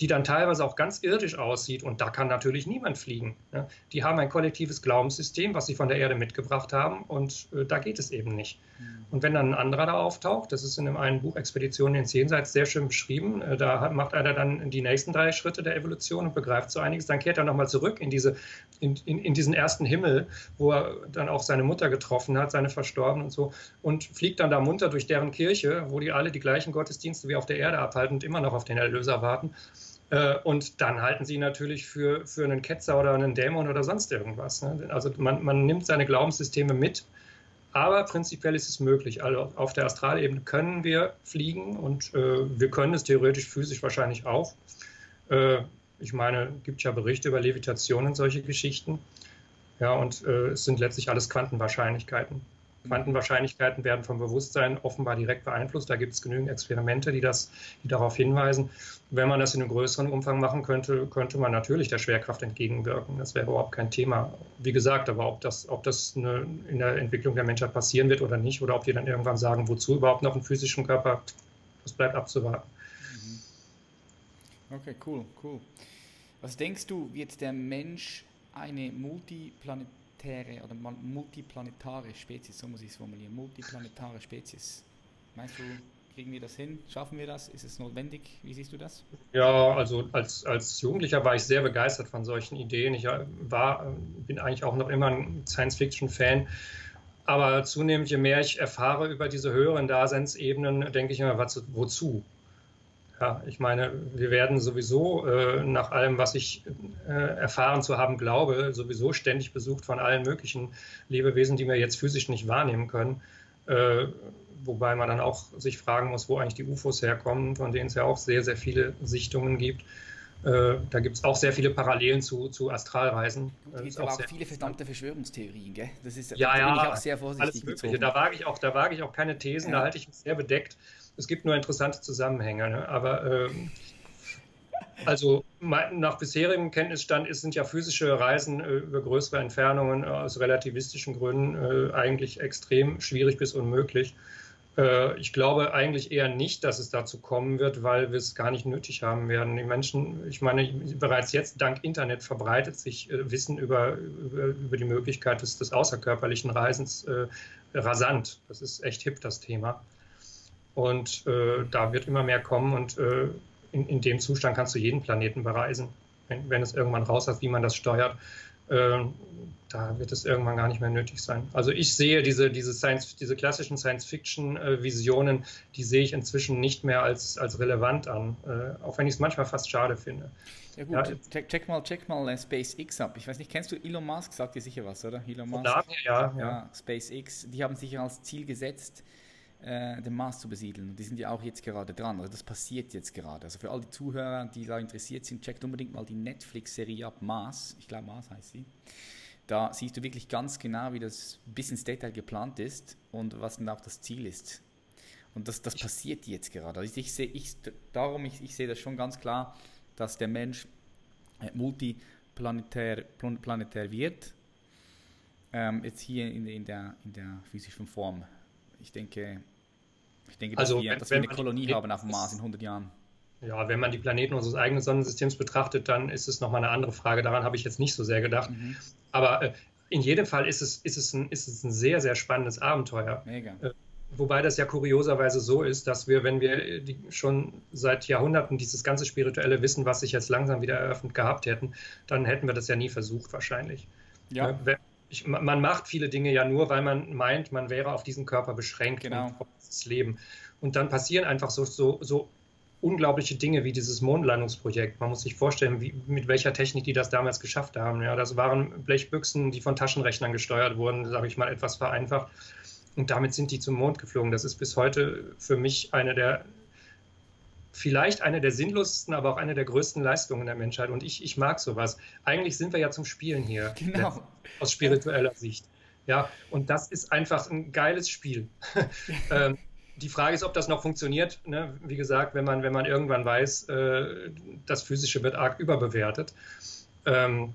die dann teilweise auch ganz irdisch aussieht. Und da kann natürlich niemand fliegen. Ja. Die haben ein kollektives Glaubenssystem, was sie von der Erde mitgebracht haben. Und äh, da geht es eben nicht. Mhm. Und wenn dann ein anderer da auftaucht, das ist in einem einen Buch Expeditionen ins Jenseits sehr schön beschrieben, äh, da hat, macht einer dann die nächsten drei Schritte der Evolution und begreift so einiges. Dann kehrt er nochmal zurück in, diese, in, in, in, diesen ersten Himmel, wo er dann auch seine Mutter getroffen hat, seine Verstorbenen und so, und fliegt dann da munter durch deren Kirche, wo die alle die gleichen Gottesdienste wie auf der Erde abhalten und immer noch auf den Erlöser warten. Äh, und dann halten sie natürlich für, für einen Ketzer oder einen Dämon oder sonst irgendwas. Ne? Also man, man nimmt seine Glaubenssysteme mit, aber prinzipiell ist es möglich. Also auf der Astralebene können wir fliegen und äh, wir können es theoretisch physisch wahrscheinlich auch. Äh, ich meine, es gibt ja Berichte über Levitation und solche Geschichten. Ja, und äh, es sind letztlich alles Quantenwahrscheinlichkeiten. Quantenwahrscheinlichkeiten werden vom Bewusstsein offenbar direkt beeinflusst. Da gibt es genügend Experimente, die, das, die darauf hinweisen. Wenn man das in einem größeren Umfang machen könnte, könnte man natürlich der Schwerkraft entgegenwirken. Das wäre überhaupt kein Thema. Wie gesagt, aber ob das, ob das eine, in der Entwicklung der Menschheit passieren wird oder nicht, oder ob die dann irgendwann sagen, wozu überhaupt noch einen physischen Körper, das bleibt abzuwarten. Mhm. Okay, cool, cool. Was denkst du, wird der Mensch eine multiplanetäre multiplanetäre oder multiplanetare Spezies, so muss ich es formulieren, multiplanetare Spezies. Meinst du, kriegen wir das hin? Schaffen wir das? Ist es notwendig? Wie siehst du das? Ja, also als, als Jugendlicher war ich sehr begeistert von solchen Ideen. Ich äh, war, bin eigentlich auch noch immer ein Science-Fiction-Fan. Aber zunehmend, je mehr ich erfahre über diese höheren Daseinsebenen, denke ich immer, was, wozu? Ja, ich meine, wir werden sowieso äh, nach allem, was ich äh, erfahren zu haben glaube, sowieso ständig besucht von allen möglichen Lebewesen, die wir jetzt physisch nicht wahrnehmen können. Äh, wobei man dann auch sich fragen muss, wo eigentlich die UFOs herkommen, von denen es ja auch sehr, sehr viele Sichtungen gibt. Äh, da gibt es auch sehr viele Parallelen zu, zu Astralreisen. Es gibt aber auch, auch viele verdammte Verschwörungstheorien, gell? Das ist, ja, da ja, bin ich auch sehr vorsichtig. Alles Mögliche. Da wage ich auch, da wage ich auch keine Thesen, ja. da halte ich mich sehr bedeckt. Es gibt nur interessante Zusammenhänge. Ne? Aber ähm, Also nach bisherigem Kenntnisstand sind ja physische Reisen äh, über größere Entfernungen äh, aus relativistischen Gründen äh, eigentlich extrem schwierig bis unmöglich. Ich glaube eigentlich eher nicht, dass es dazu kommen wird, weil wir es gar nicht nötig haben werden. Die Menschen, ich meine, bereits jetzt dank Internet verbreitet sich Wissen über, über, über die Möglichkeit des, des außerkörperlichen Reisens äh, rasant. Das ist echt hip, das Thema. Und äh, da wird immer mehr kommen und äh, in, in, dem Zustand kannst du jeden Planeten bereisen. Wenn, wenn es irgendwann raus hast, wie man das steuert, äh, da wird es irgendwann gar nicht mehr nötig sein. Also ich sehe diese, diese, Science, diese klassischen Science-Fiction-Visionen, die sehe ich inzwischen nicht mehr als, als relevant an, äh, auch wenn ich es manchmal fast schade finde. Ja gut, ja, check, check, mal, check mal SpaceX ab. Ich weiß nicht, kennst du Elon Musk? Sagt dir sicher was, oder? Elon Musk. Ja, ja, ja. SpaceX, die haben sich als Ziel gesetzt, äh, den Mars zu besiedeln. Und die sind ja auch jetzt gerade dran. Also das passiert jetzt gerade. Also für all die Zuhörer, die da interessiert sind, checkt unbedingt mal die Netflix-Serie ab, Mars. Ich glaube, Mars heißt sie. Da siehst du wirklich ganz genau, wie das bis ins Detail geplant ist und was dann auch das Ziel ist. Und das, das passiert jetzt gerade. Also ich sehe, ich, darum, ich, ich sehe das schon ganz klar, dass der Mensch äh, multiplanetär planetär wird. Ähm, jetzt hier in, in, der, in der physischen Form. Ich denke, ich denke, dass, also, wir, wenn, dass wir eine Kolonie haben auf dem Mars in 100 Jahren. Ja, wenn man die Planeten unseres eigenen Sonnensystems betrachtet, dann ist es nochmal eine andere Frage. Daran habe ich jetzt nicht so sehr gedacht. Mhm. Aber äh, in jedem Fall ist es, ist, es ein, ist es ein sehr, sehr spannendes Abenteuer. Mega. Äh, wobei das ja kurioserweise so ist, dass wir, wenn wir äh, die, schon seit Jahrhunderten dieses ganze spirituelle Wissen, was sich jetzt langsam wieder eröffnet gehabt hätten, dann hätten wir das ja nie versucht wahrscheinlich. Ja. Äh, ich, man macht viele Dinge ja nur, weil man meint, man wäre auf diesen Körper beschränkt genau. auf das Leben. Und dann passieren einfach so, so, so unglaubliche Dinge wie dieses Mondlandungsprojekt. Man muss sich vorstellen, wie, mit welcher Technik die das damals geschafft haben. Ja, das waren Blechbüchsen, die von Taschenrechnern gesteuert wurden, sage ich mal etwas vereinfacht. Und damit sind die zum Mond geflogen. Das ist bis heute für mich eine der vielleicht eine der sinnlosesten, aber auch eine der größten Leistungen der Menschheit. Und ich, ich mag sowas. Eigentlich sind wir ja zum Spielen hier. Genau. Aus spiritueller Sicht. Ja, und das ist einfach ein geiles Spiel. ähm, die Frage ist, ob das noch funktioniert. Ne? Wie gesagt, wenn man, wenn man irgendwann weiß, äh, das Physische wird arg überbewertet. Ähm,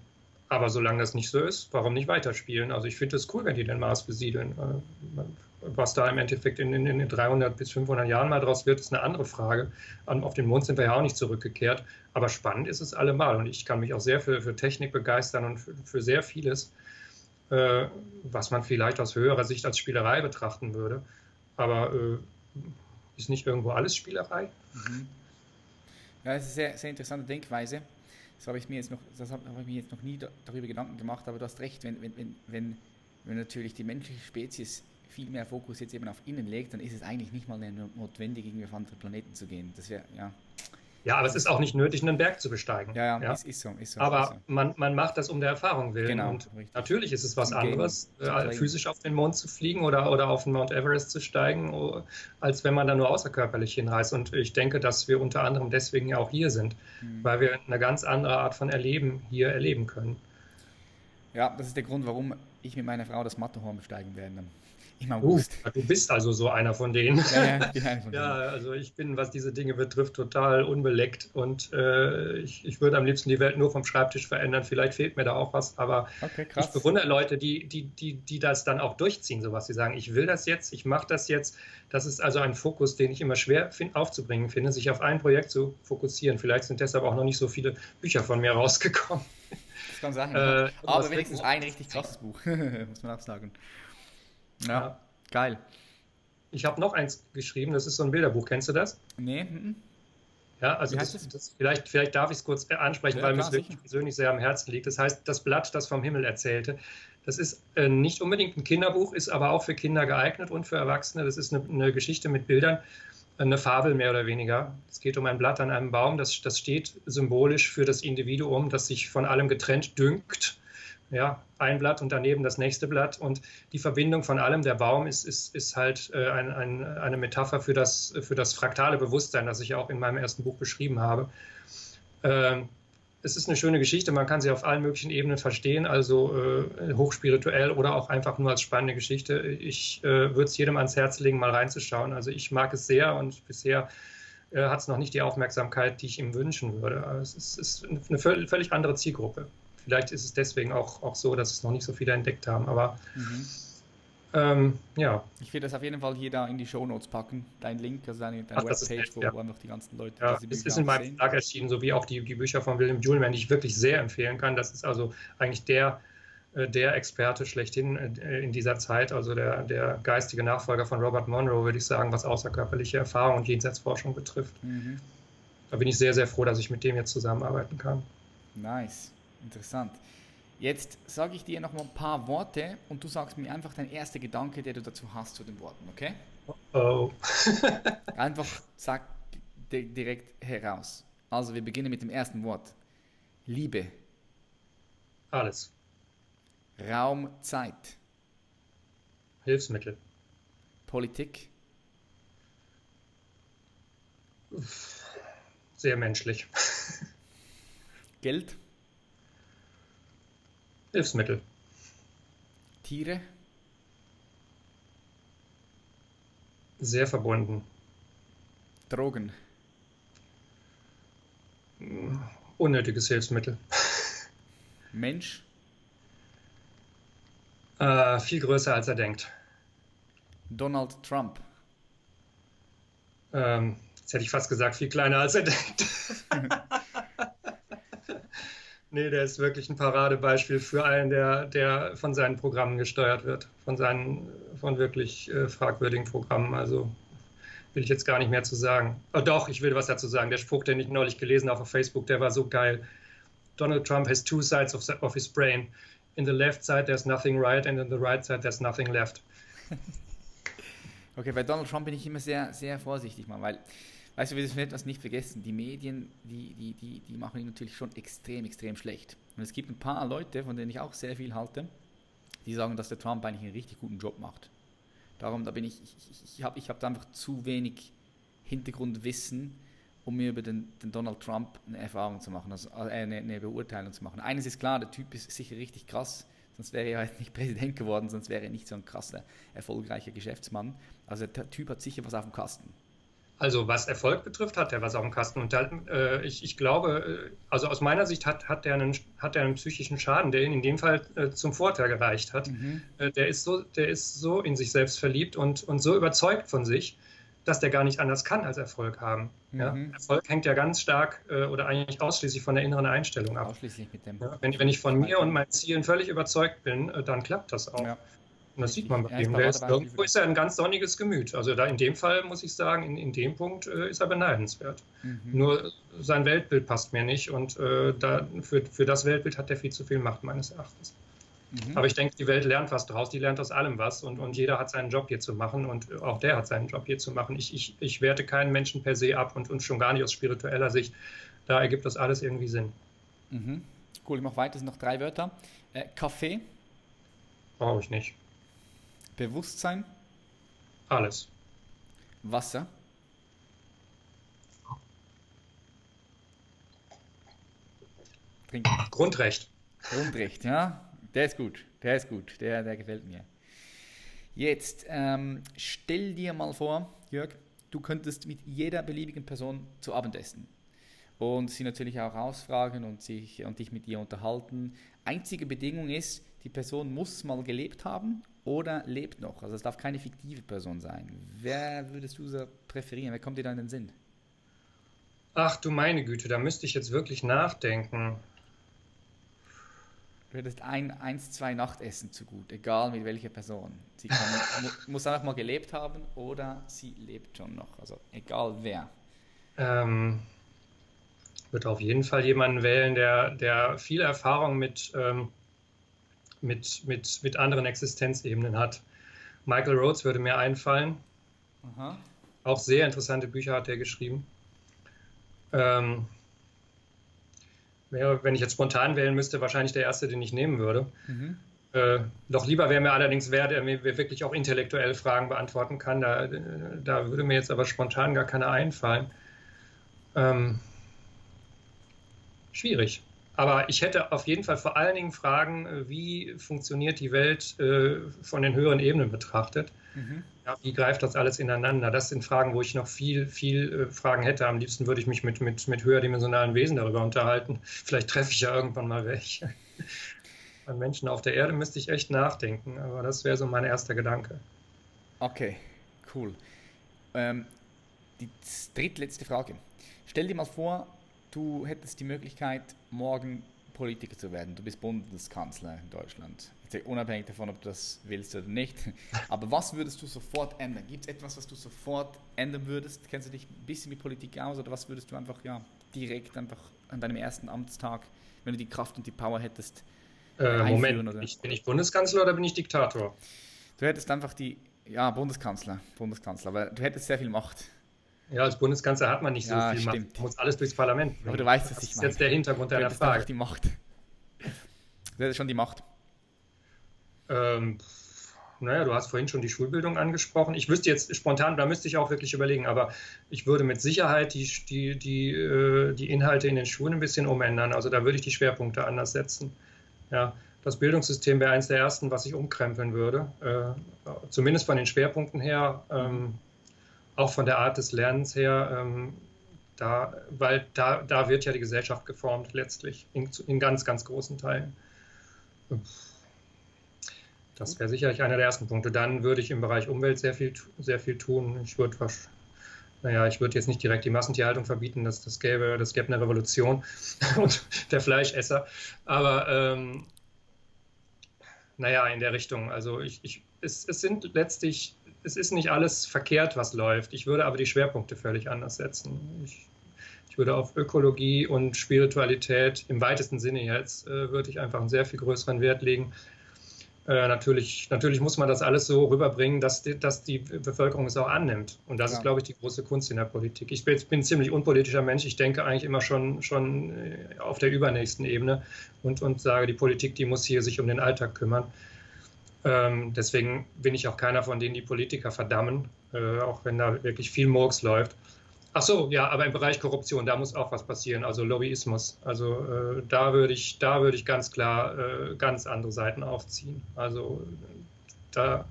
aber solange das nicht so ist, warum nicht weiterspielen? Also ich finde es cool, wenn die den Mars besiedeln. Äh, was da im Endeffekt in, in, in 300 bis 500 Jahren mal draus wird, ist eine andere Frage. Auf den Mond sind wir ja auch nicht zurückgekehrt. Aber spannend ist es allemal. Und ich kann mich auch sehr für, für Technik begeistern und für, für sehr vieles, äh, was man vielleicht aus höherer Sicht als Spielerei betrachten würde. Aber äh, ist nicht irgendwo alles Spielerei? Mhm. Ja, es ist eine sehr, sehr interessante Denkweise. Das habe ich mir jetzt noch, das habe ich mir jetzt noch nie darüber Gedanken gemacht, aber du hast recht, wenn, wenn, wenn, wenn natürlich die menschliche Spezies viel mehr Fokus jetzt eben auf innen legt, dann ist es eigentlich nicht mal notwendig, irgendwie auf andere Planeten zu gehen. Das wäre, ja. Ja, aber es ist auch nicht nötig, einen Berg zu besteigen. Ja, ja, ja. Ist, ist, so, ist so. Aber ist so. Man, man macht das um der Erfahrung willen. Genau, und richtig. natürlich ist es was anderes, äh, physisch auf den Mond zu fliegen oder, oder auf den Mount Everest zu steigen, oh, als wenn man da nur außerkörperlich hinreist. Und ich denke, dass wir unter anderem deswegen ja auch hier sind, mhm. weil wir eine ganz andere Art von Erleben hier erleben können. Ja, das ist der Grund, warum ich mit meiner Frau das Matterhorn besteigen werde. Im August. Uh, du bist also so einer von denen. Ja, ja, ich bin einer von denen. ja, also ich bin, was diese Dinge betrifft, total unbeleckt und äh, ich, ich würde am liebsten die Welt nur vom Schreibtisch verändern. Vielleicht fehlt mir da auch was, aber okay, ich bewundere Leute, die, die, die, die das dann auch durchziehen, sowas. Die sagen, ich will das jetzt, ich mache das jetzt. Das ist also ein Fokus, den ich immer schwer find, aufzubringen finde, sich auf ein Projekt zu fokussieren. Vielleicht sind deshalb auch noch nicht so viele Bücher von mir rausgekommen. Das kann sein. Äh, aber wenigstens ein richtig krasses Buch, muss man auch sagen. Ja, ja. geil. Ich habe noch eins geschrieben, das ist so ein Bilderbuch. Kennst du das? Nee. M Ja, also das, das, vielleicht, vielleicht darf ich es kurz ansprechen, ja, weil mir es wirklich persönlich sehr am Herzen liegt. Das heißt, das Blatt, das vom Himmel erzählte. Das ist äh, nicht unbedingt ein Kinderbuch, ist aber auch für Kinder geeignet und für Erwachsene. Das ist eine, eine Geschichte mit Bildern, eine Fabel mehr oder weniger. Es geht um ein Blatt an einem Baum, das, das steht symbolisch für das Individuum, das sich von allem getrennt dünkt ja, ein Blatt und daneben das nächste Blatt. Und die Verbindung von allem, der Baum, ist, ist, ist halt äh, ein, ein, eine Metapher für das, für das fraktale Bewusstsein, das ich auch in meinem ersten Buch beschrieben habe. Ähm, es ist eine schöne Geschichte, man kann sie auf allen möglichen Ebenen verstehen, also äh, hochspirituell oder auch einfach nur als spannende Geschichte. Ich äh, würde es jedem ans Herz legen, mal reinzuschauen. Also ich mag es sehr und bisher äh, hat es noch nicht die Aufmerksamkeit, die ich ihm wünschen würde. Aber es ist, ist eine völlig andere Zielgruppe. Vielleicht ist es deswegen auch, auch so, dass es noch nicht so viele entdeckt haben. Aber mhm. ähm, ja. Ich werde das auf jeden Fall hier da in die Show Notes packen, dein Link, also deine, deine Ach, Webpage, wo, ja. einfach die ganzen Leute. Ja, es ist in meinem Verlag erschienen, sowie auch die, die Bücher von William Julian, die ich wirklich sehr empfehlen kann. Das ist also eigentlich der äh, der Experte schlechthin äh, in dieser Zeit, also der, der geistige Nachfolger von Robert Monroe, würde ich sagen, was außerkörperliche Erfahrung und Jenseitsforschung betrifft. Mhm. Da bin ich sehr, sehr froh, dass ich mit dem jetzt zusammenarbeiten kann. Nice, interessant. Jetzt sage ich dir noch mal ein paar Worte und du sagst mir einfach dein erster Gedanke, der du dazu hast zu den Worten, okay? Oh. einfach sag direkt heraus. Also wir beginnen mit dem ersten Wort. Liebe. Alles. Raum, Zeit. Hilfsmittel. Politik. Sehr menschlich. Geld. Hilfsmittel. Tiere. Sehr verbunden. Drogen. Unnötiges Hilfsmittel. Mensch. Äh, viel größer, als er denkt. Donald Trump. Ähm, jetzt hätte ich fast gesagt, viel kleiner, als er denkt. nee, der ist wirklich ein Paradebeispiel für einen, der, der von seinen Programmen gesteuert wird. Von seinen, von wirklich äh, fragwürdigen Programmen. Also will ich jetzt gar nicht mehr zu sagen. Oh, doch, ich will was dazu sagen. Der Spruch, den ich neulich gelesen habe auf Facebook, der war so geil. Donald Trump has two sides of, of his brain in the left side there's nothing right and in the right side there's nothing left. Okay, bei Donald Trump bin ich immer sehr, sehr vorsichtig, mal, weil, weißt du, wir dürfen etwas nicht vergessen, die Medien, die, die, die, die machen ihn natürlich schon extrem, extrem schlecht. Und es gibt ein paar Leute, von denen ich auch sehr viel halte, die sagen, dass der Trump eigentlich einen richtig guten Job macht. Darum, da bin ich, ich, ich, ich habe ich hab da einfach zu wenig Hintergrundwissen, um mir über den, den, Donald Trump eine Erfahrung zu machen, also äh, eine, eine, Beurteilung zu machen. Eines ist klar, der Typ ist sicher richtig krass, sonst wäre er halt nicht Präsident geworden, sonst wäre er nicht so ein krasser, erfolgreicher Geschäftsmann. Also der Typ hat sicher was auf dem Kasten. Also was Erfolg betrifft, hat er was auf dem Kasten. Und da, äh, ich, ich, glaube, äh, also aus meiner Sicht hat, hat, er einen, hat einen psychischen Schaden, der ihn in dem Fall äh, zum Vorteil gereicht hat. Mhm. Äh, der, ist so, der ist so in sich selbst verliebt und, und so überzeugt von sich, dass der gar nicht anders kann als Erfolg haben. Ja? Mhm. Erfolg hängt ja ganz stark äh, oder eigentlich ausschließlich von der inneren Einstellung ab. Ausschließlich mit dem. Ja? Wenn, wenn, ich von mir und meinen Zielen völlig überzeugt bin, äh, dann klappt das auch. Ja. Und das sieht man bei ihm. Ist, irgendwo ist er ein ganz sonniges Gemüt. Also da in dem Fall muss ich sagen, in, in dem Punkt äh, ist er beneidenswert. Mhm. Nur sein Weltbild passt mir nicht und äh, da, für, für das Weltbild hat er viel zu viel Macht meines Erachtens. Mhm. Aber ich denke, die Welt lernt was daraus, die lernt aus allem was und, und jeder hat seinen Job hier zu machen und auch der hat seinen Job hier zu machen. Ich, ich, ich werte keinen Menschen per se ab und, und schon gar nicht aus spiritueller Sicht. Da ergibt das alles irgendwie Sinn. Mhm. Cool, ich mache weiter, es sind noch drei Wörter. Äh, Kaffee. Brauche ich nicht. Bewusstsein. Alles. Wasser. Trinken. Grundrecht. Grundrecht, ja. Der ist gut, der ist gut, der, der gefällt mir. Jetzt ähm, stell dir mal vor, Jörg, du könntest mit jeder beliebigen Person zu Abend essen und sie natürlich auch ausfragen und, sich, und dich mit ihr unterhalten. Einzige Bedingung ist, die Person muss mal gelebt haben oder lebt noch. Also es darf keine fiktive Person sein. Wer würdest du so präferieren? Wer kommt dir da in den Sinn? Ach du meine Güte, da müsste ich jetzt wirklich nachdenken. Du hättest ein, eins, zwei Nachtessen zu gut, egal mit welcher Person. Sie kann, mu, muss einfach mal gelebt haben oder sie lebt schon noch. Also egal wer. Ähm, würde auf jeden Fall jemanden wählen, der, der viel Erfahrung mit, ähm, mit, mit, mit anderen Existenzebenen hat. Michael Rhodes würde mir einfallen. Aha. Auch sehr interessante Bücher hat er geschrieben. Ähm, wäre, wenn ich jetzt spontan wählen müsste, wahrscheinlich der erste, den ich nehmen würde. Mhm. Äh, doch lieber wäre mir allerdings wer, der mir wirklich auch intellektuell Fragen beantworten kann. Da, da würde mir jetzt aber spontan gar keiner einfallen. Ähm, schwierig. Aber ich hätte auf jeden Fall vor allen Dingen Fragen, äh, wie funktioniert die Welt äh, von den höheren Ebenen betrachtet? Mhm. Ja, wie greift das alles ineinander? Das sind Fragen, wo ich noch viel, viel äh, Fragen hätte. Am liebsten würde ich mich mit, mit, mit höherdimensionalen Wesen darüber unterhalten. Vielleicht treffe ich ja irgendwann mal welche. An Menschen auf der Erde müsste ich echt nachdenken, aber das wäre so mein erster Gedanke. Okay, cool. Ähm, die drittletzte Frage. Stell dir mal vor, du hättest die Möglichkeit, morgen Politiker zu werden. Du bist Bundeskanzler in Deutschland. Unabhängig davon, ob du das willst oder nicht. Aber was würdest du sofort ändern? Gibt es etwas, was du sofort ändern würdest? Kennst du dich ein bisschen mit Politik aus oder was würdest du einfach ja, direkt einfach an deinem ersten Amtstag, wenn du die Kraft und die Power hättest? Äh, Moment, oder? Ich, bin ich Bundeskanzler oder bin ich Diktator? Du hättest einfach die, ja, Bundeskanzler, Bundeskanzler, aber du hättest sehr viel Macht. Ja, als Bundeskanzler hat man nicht so ja, viel stimmt. Macht. Man muss alles durchs Parlament bringen. Aber du weißt, was das ich meine. Das ist jetzt der Hintergrund deiner Frage. die Macht. Das ist schon die Macht. Ähm, naja, du hast vorhin schon die Schulbildung angesprochen. Ich wüsste jetzt spontan, da müsste ich auch wirklich überlegen, aber ich würde mit Sicherheit die, die, die, äh, die Inhalte in den Schulen ein bisschen umändern. Also da würde ich die Schwerpunkte anders setzen. Ja, das Bildungssystem wäre eines der ersten, was ich umkrempeln würde. Äh, zumindest von den Schwerpunkten her. Ähm, auch von der Art des Lernens her, ähm, da, weil da, da wird ja die Gesellschaft geformt letztlich in, in ganz, ganz großen Teilen. Das wäre sicherlich einer der ersten Punkte. Dann würde ich im Bereich Umwelt sehr viel, sehr viel tun. Ich würde naja, ich würde jetzt nicht direkt die Massentierhaltung verbieten, das, das, gäbe, das gäbe eine Revolution und der Fleischesser. Aber ähm, naja, in der Richtung. Also ich, ich, es, es sind letztlich es ist nicht alles verkehrt, was läuft. Ich würde aber die Schwerpunkte völlig anders setzen. Ich, ich würde auf Ökologie und Spiritualität im weitesten Sinne jetzt, äh, würde ich einfach einen sehr viel größeren Wert legen. Äh, natürlich, natürlich muss man das alles so rüberbringen, dass die, dass die Bevölkerung es auch annimmt. Und das ja. ist, glaube ich, die große Kunst in der Politik. Ich bin, bin, ein ziemlich unpolitischer Mensch. Ich denke eigentlich immer schon, schon äh, auf der übernächsten Ebene und, und sage, die Politik, die muss hier sich um den Alltag kümmern. Ähm, deswegen bin ich auch keiner von denen, die Politiker verdammen, äh, auch wenn da wirklich viel Murks läuft. Ach so, ja, aber im Bereich Korruption, da muss auch was passieren, also Lobbyismus. Also äh, da würde ich, da würde ich ganz klar äh, ganz andere Seiten aufziehen. Also da,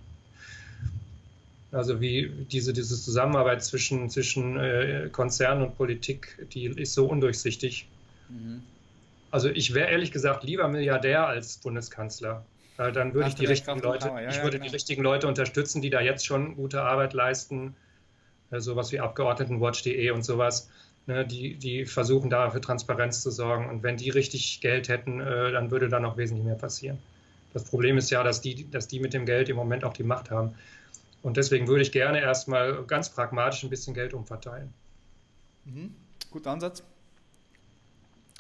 also wie diese, diese Zusammenarbeit zwischen, zwischen äh, Konzernen und Politik, die ist so undurchsichtig. Mhm. Also ich wäre ehrlich gesagt lieber Milliardär als Bundeskanzler dann würde ich die richtigen Leute, ja, ich würde genau. die richtigen Leute unterstützen, die da jetzt schon gute Arbeit leisten, äh, sowas wie Abgeordnetenwatch.de und sowas, ne, die, die versuchen da für Transparenz zu sorgen. Und wenn die richtig Geld hätten, äh, dann würde da noch wesentlich mehr passieren. Das Problem ist ja, dass die, dass die mit dem Geld im Moment auch die Macht haben. Und deswegen würde ich gerne erstmal ganz pragmatisch ein bisschen Geld umverteilen. Mhm. Guter Ansatz.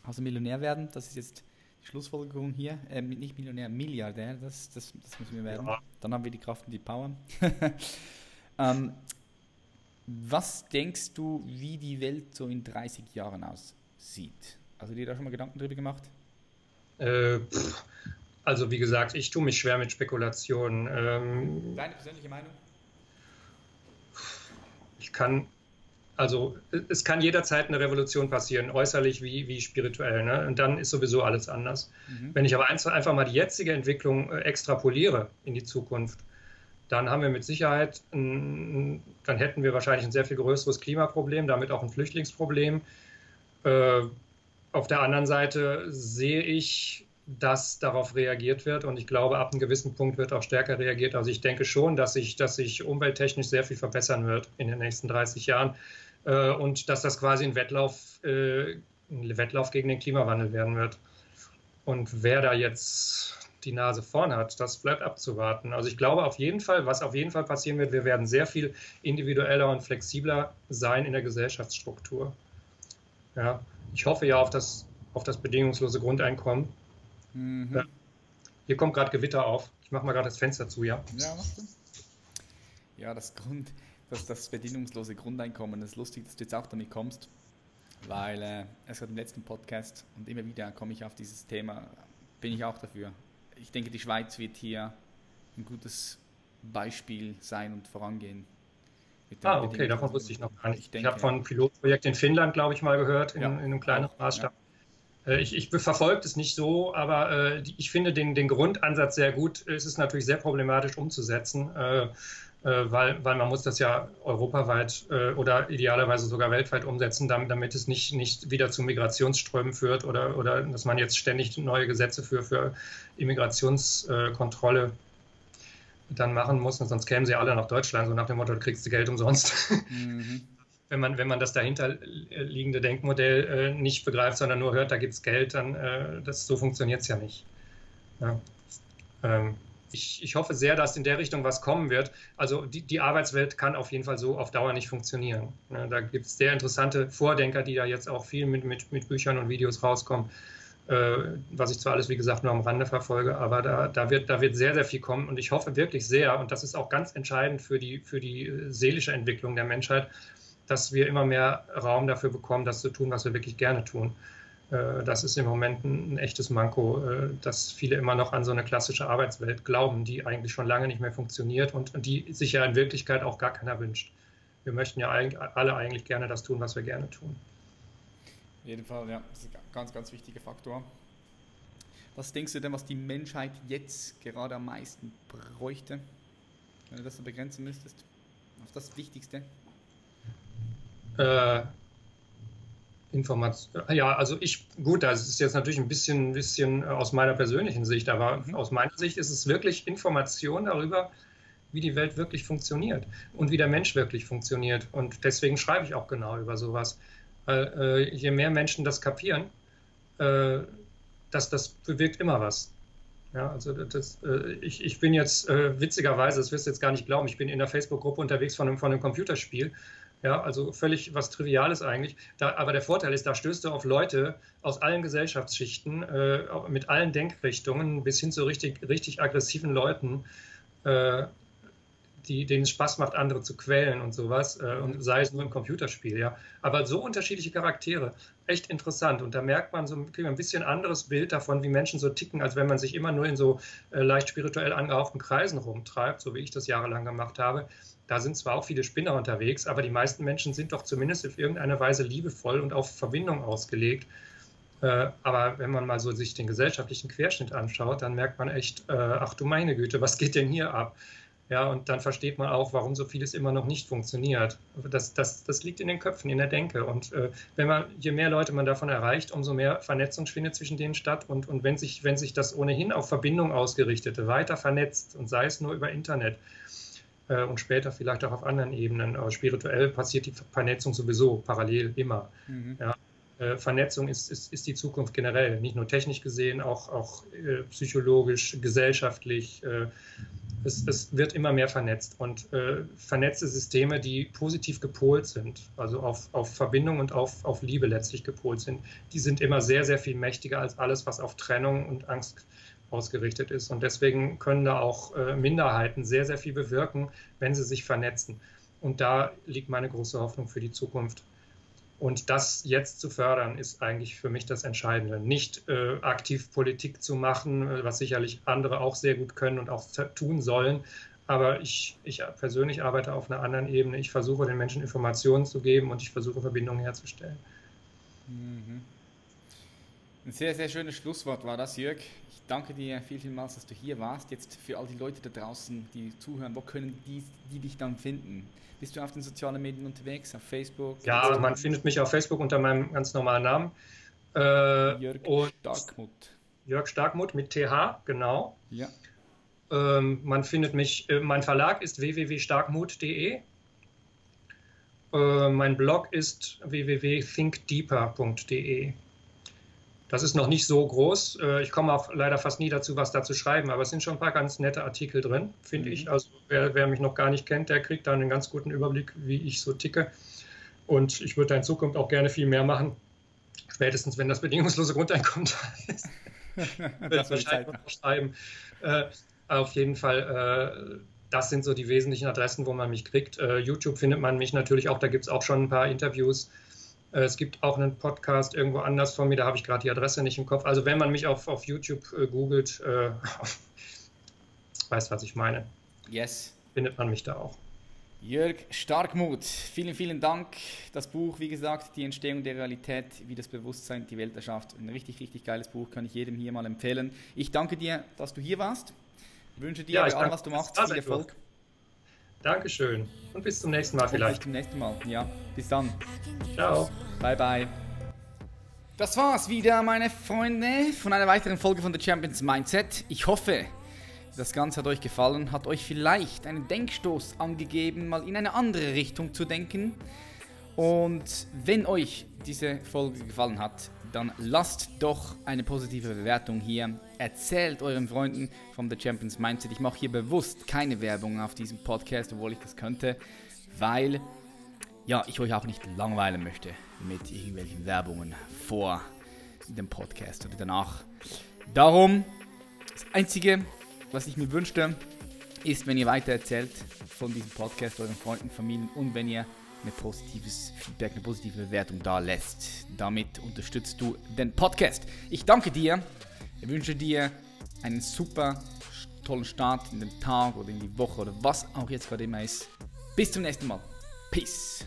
Also Millionär werden, das ist jetzt Schlussfolgerung hier, äh, nicht Millionär, Milliardär, das, das, das müssen wir werden. Ja. Dann haben wir die Kraft und die Power. ähm, was denkst du, wie die Welt so in 30 Jahren aussieht? Also dir da schon mal Gedanken drüber gemacht? Äh, also wie gesagt, ich tue mich schwer mit Spekulationen. Ähm, Deine persönliche Meinung? Ich kann also es kann jederzeit eine Revolution passieren, äußerlich wie, wie spirituell. Ne? Und dann ist sowieso alles anders. Mhm. Wenn ich aber einfach mal die jetzige Entwicklung äh, extrapoliere in die Zukunft, dann haben wir mit Sicherheit, ein, dann hätten wir wahrscheinlich ein sehr viel größeres Klimaproblem, damit auch ein Flüchtlingsproblem. Äh, auf der anderen Seite sehe ich, dass darauf reagiert wird und ich glaube, ab einem gewissen Punkt wird auch stärker reagiert. Also ich denke schon, dass sich, dass sich umwelttechnisch sehr viel verbessern wird in den nächsten 30 Jahren äh, und dass das quasi ein Wettlauf, äh, ein Wettlauf gegen den Klimawandel werden wird. Und wer da jetzt die Nase vorn hat, das bleibt abzuwarten. Also ich glaube auf jeden Fall, was auf jeden Fall passieren wird, wir werden sehr viel individueller und flexibler sein in der Gesellschaftsstruktur. Ja, ich hoffe ja auf das, auf das bedingungslose Grundeinkommen. Mhm. Ja. Hier kommt gerade Gewitter auf. Ich mache mal gerade das Fenster zu, ja? Ja, mach du. Ja, das Grund, das, das bedingungslose Grundeinkommen. Es ist lustig, dass du jetzt auch damit kommst, weil äh, es hat im letzten Podcast und immer wieder komme ich auf dieses Thema, bin ich auch dafür. Ich denke, die Schweiz wird hier ein gutes Beispiel sein und vorangehen. Ah, okay, davon wusste ich noch gar nicht. Ich, ich habe von Pilotprojekt in Finnland, glaube ich, mal gehört, in, ja, in einem kleinen Maßstab. Ja. Äh, ich, ich verfolge es nicht so, aber äh, ich finde den, den Grundansatz sehr gut. Es ist natürlich sehr problematisch umzusetzen, äh, weil, weil man muss das ja europaweit äh, oder idealerweise sogar weltweit umsetzen, damit, damit es nicht, nicht wieder zu Migrationsströmen führt oder, oder dass man jetzt ständig neue Gesetze für, für Immigrationskontrolle dann machen muss, und sonst kämen sie alle nach Deutschland, so nach dem Motto, du kriegst du Geld umsonst. Mhm wenn man, wenn man das dahinterliegende Denkmodell äh, nicht begreift, sondern nur hört, da gibt es Geld, dann äh, das, so funktioniert es ja nicht. Ja. Ähm, ich, ich, hoffe sehr, dass in der Richtung was kommen wird. Also die, die Arbeitswelt kann auf jeden Fall so auf Dauer nicht funktionieren. Ja, da gibt es sehr interessante Vordenker, die da jetzt auch viel mit, mit, mit Büchern und Videos rauskommen, äh, was ich zwar alles, wie gesagt, nur am Rande verfolge, aber da, da, wird, da wird sehr, sehr viel kommen. Und ich hoffe wirklich sehr, und das ist auch ganz entscheidend für die, für die äh, seelische Entwicklung der Menschheit, dass wir immer mehr Raum dafür bekommen, das zu tun, was wir wirklich gerne tun. Äh, das ist im Moment ein, echtes Manko, äh, dass viele immer noch an so eine klassische Arbeitswelt glauben, die eigentlich schon lange nicht mehr funktioniert und die sich ja in Wirklichkeit auch gar keiner wünscht. Wir möchten ja alle eigentlich gerne das tun, was wir gerne tun. Auf jeden Fall, ja, das ist ein ganz, ganz wichtiger Faktor. Was denkst du denn, was die Menschheit jetzt gerade am meisten bräuchte, wenn du das so begrenzen müsstest? Auf das Wichtigste? äh, Information. Ja, also ich, gut, das ist jetzt natürlich ein bisschen, bisschen aus meiner persönlichen Sicht, aber mhm. aus meiner Sicht ist es wirklich Information darüber, wie die Welt wirklich funktioniert und wie der Mensch wirklich funktioniert. Und deswegen schreibe ich auch genau über sowas. Äh, je mehr Menschen das kapieren, äh, das, das bewirkt immer was. Ja, also das, äh, ich, ich bin jetzt äh, witzigerweise, das wirst du jetzt gar nicht glauben, ich bin in der Facebook-Gruppe unterwegs von einem, von einem Computerspiel ja, also völlig was Triviales eigentlich. Da, aber der Vorteil ist, da stößt du auf Leute aus allen Gesellschaftsschichten, äh, mit allen Denkrichtungen bis hin zu richtig, richtig aggressiven Leuten, äh, die, denen es Spaß macht, andere zu quälen und sowas. Äh, und sei es nur im Computerspiel, ja. Aber so unterschiedliche Charaktere, echt interessant. Und da merkt man so ein bisschen anderes Bild davon, wie Menschen so ticken, als wenn man sich immer nur in so äh, leicht spirituell angehauchten Kreisen rumtreibt, so wie ich das jahrelang gemacht habe da sind zwar auch viele Spinner unterwegs, aber die meisten Menschen sind doch zumindest auf irgendeine Weise liebevoll und auf Verbindung ausgelegt. Äh, aber wenn man mal so sich den gesellschaftlichen Querschnitt anschaut, dann merkt man echt, äh, ach du meine Güte, was geht denn hier ab? Ja, und dann versteht man auch, warum so vieles immer noch nicht funktioniert. Das, das, das liegt in den Köpfen, in der Denke. Und äh, wenn man, je mehr Leute man davon erreicht, umso mehr Vernetzung findet zwischen denen statt. Und, und wenn, sich, wenn sich das ohnehin auf Verbindung ausgerichtete weiter vernetzt, und sei es nur über Internet, äh, und später vielleicht auch auf anderen Ebenen. Aber spirituell passiert die Vernetzung sowieso parallel immer. Mhm. Ja. Äh, Vernetzung ist, ist, ist die Zukunft generell, nicht nur technisch gesehen, auch, auch äh, psychologisch, gesellschaftlich. Äh, es, es, wird immer mehr vernetzt und äh, vernetzte Systeme, die positiv gepolt sind, also auf, auf Verbindung und auf, auf Liebe letztlich gepolt sind, die sind immer sehr, sehr viel mächtiger als alles, was auf Trennung und Angst ausgerichtet ist. Und deswegen können da auch äh, Minderheiten sehr, sehr viel bewirken, wenn sie sich vernetzen. Und da liegt meine große Hoffnung für die Zukunft. Und das jetzt zu fördern, ist eigentlich für mich das Entscheidende. Nicht äh, aktiv Politik zu machen, äh, was sicherlich andere auch sehr gut können und auch tun sollen. Aber ich, ich persönlich arbeite auf einer anderen Ebene. Ich versuche den Menschen Informationen zu geben und ich versuche Verbindungen herzustellen. Mhm. Ein sehr, sehr schönes Schlusswort war das, Jörg danke dir viel, vielmals, dass du hier warst. Jetzt für all die Leute da draußen, die zuhören, wo können die, die dich dann finden? Bist du auf den sozialen Medien unterwegs, auf Facebook? Ja, Instagram? man findet mich auf Facebook unter meinem ganz normalen Namen. Äh, Jörg Starkmuth. Jörg Starkmuth mit TH, genau. Ja. Ähm, man findet mich, äh, mein Verlag ist www.starkmuth.de. Äh, mein Blog ist www.thinkdeeper.de. Das ist noch nicht so groß. Äh, ich komme auch leider fast nie dazu, was da zu schreiben, aber es sind schon ein paar ganz nette Artikel drin, finde mhm. ich. Also wer, wer, mich noch gar nicht kennt, der kriegt da einen ganz guten Überblick, wie ich so ticke. Und ich würde da in Zukunft auch gerne viel mehr machen. Spätestens, wenn das bedingungslose Grundeinkommen da ist. das wahrscheinlich noch schreiben. Äh, auf jeden Fall, äh, das sind so die wesentlichen Adressen, wo man mich kriegt. Äh, YouTube findet man mich natürlich auch, da gibt es auch schon ein paar Interviews es gibt auch einen Podcast irgendwo anders von mir, da habe ich gerade die Adresse nicht im Kopf. Also wenn man mich auf, auf YouTube äh, googelt, äh, weiß, was ich meine. Yes. Findet man mich da auch. Jörg Starkmuth, vielen, vielen Dank. Das Buch, wie gesagt, die Entstehung der Realität, wie das Bewusstsein die Welt erschafft. Ein richtig, richtig geiles Buch, kann ich jedem hier mal empfehlen. Ich danke dir, dass du hier warst. Ich wünsche dir ja, bei allem, was du machst, viel Erfolg. Dankeschön und bis zum nächsten Mal vielleicht. Bis zum nächsten Mal, ja. Bis dann. Ciao. Bye, bye. Das war's wieder, meine Freunde, von einer weiteren Folge von The Champions Mindset. Ich hoffe, das Ganze hat euch gefallen, hat euch vielleicht einen Denkstoß angegeben, mal in eine andere Richtung zu denken. Und wenn euch diese Folge gefallen hat, dann lasst doch eine positive Bewertung hier. Erzählt euren Freunden vom The Champions Mindset. Ich mache hier bewusst keine Werbung auf diesem Podcast, obwohl ich das könnte, weil ja, ich euch auch nicht langweilen möchte mit irgendwelchen Werbungen vor dem Podcast oder danach. Darum, das Einzige, was ich mir wünschte, ist, wenn ihr weitererzählt von diesem Podcast euren Freunden, Familien und wenn ihr ein positives Feedback, eine positive Bewertung da lässt. Damit unterstützt du den Podcast. Ich danke dir. Ich wünsche dir einen super tollen Start in den Tag oder in die Woche oder was auch jetzt gerade immer ist. Bis zum nächsten Mal. Peace.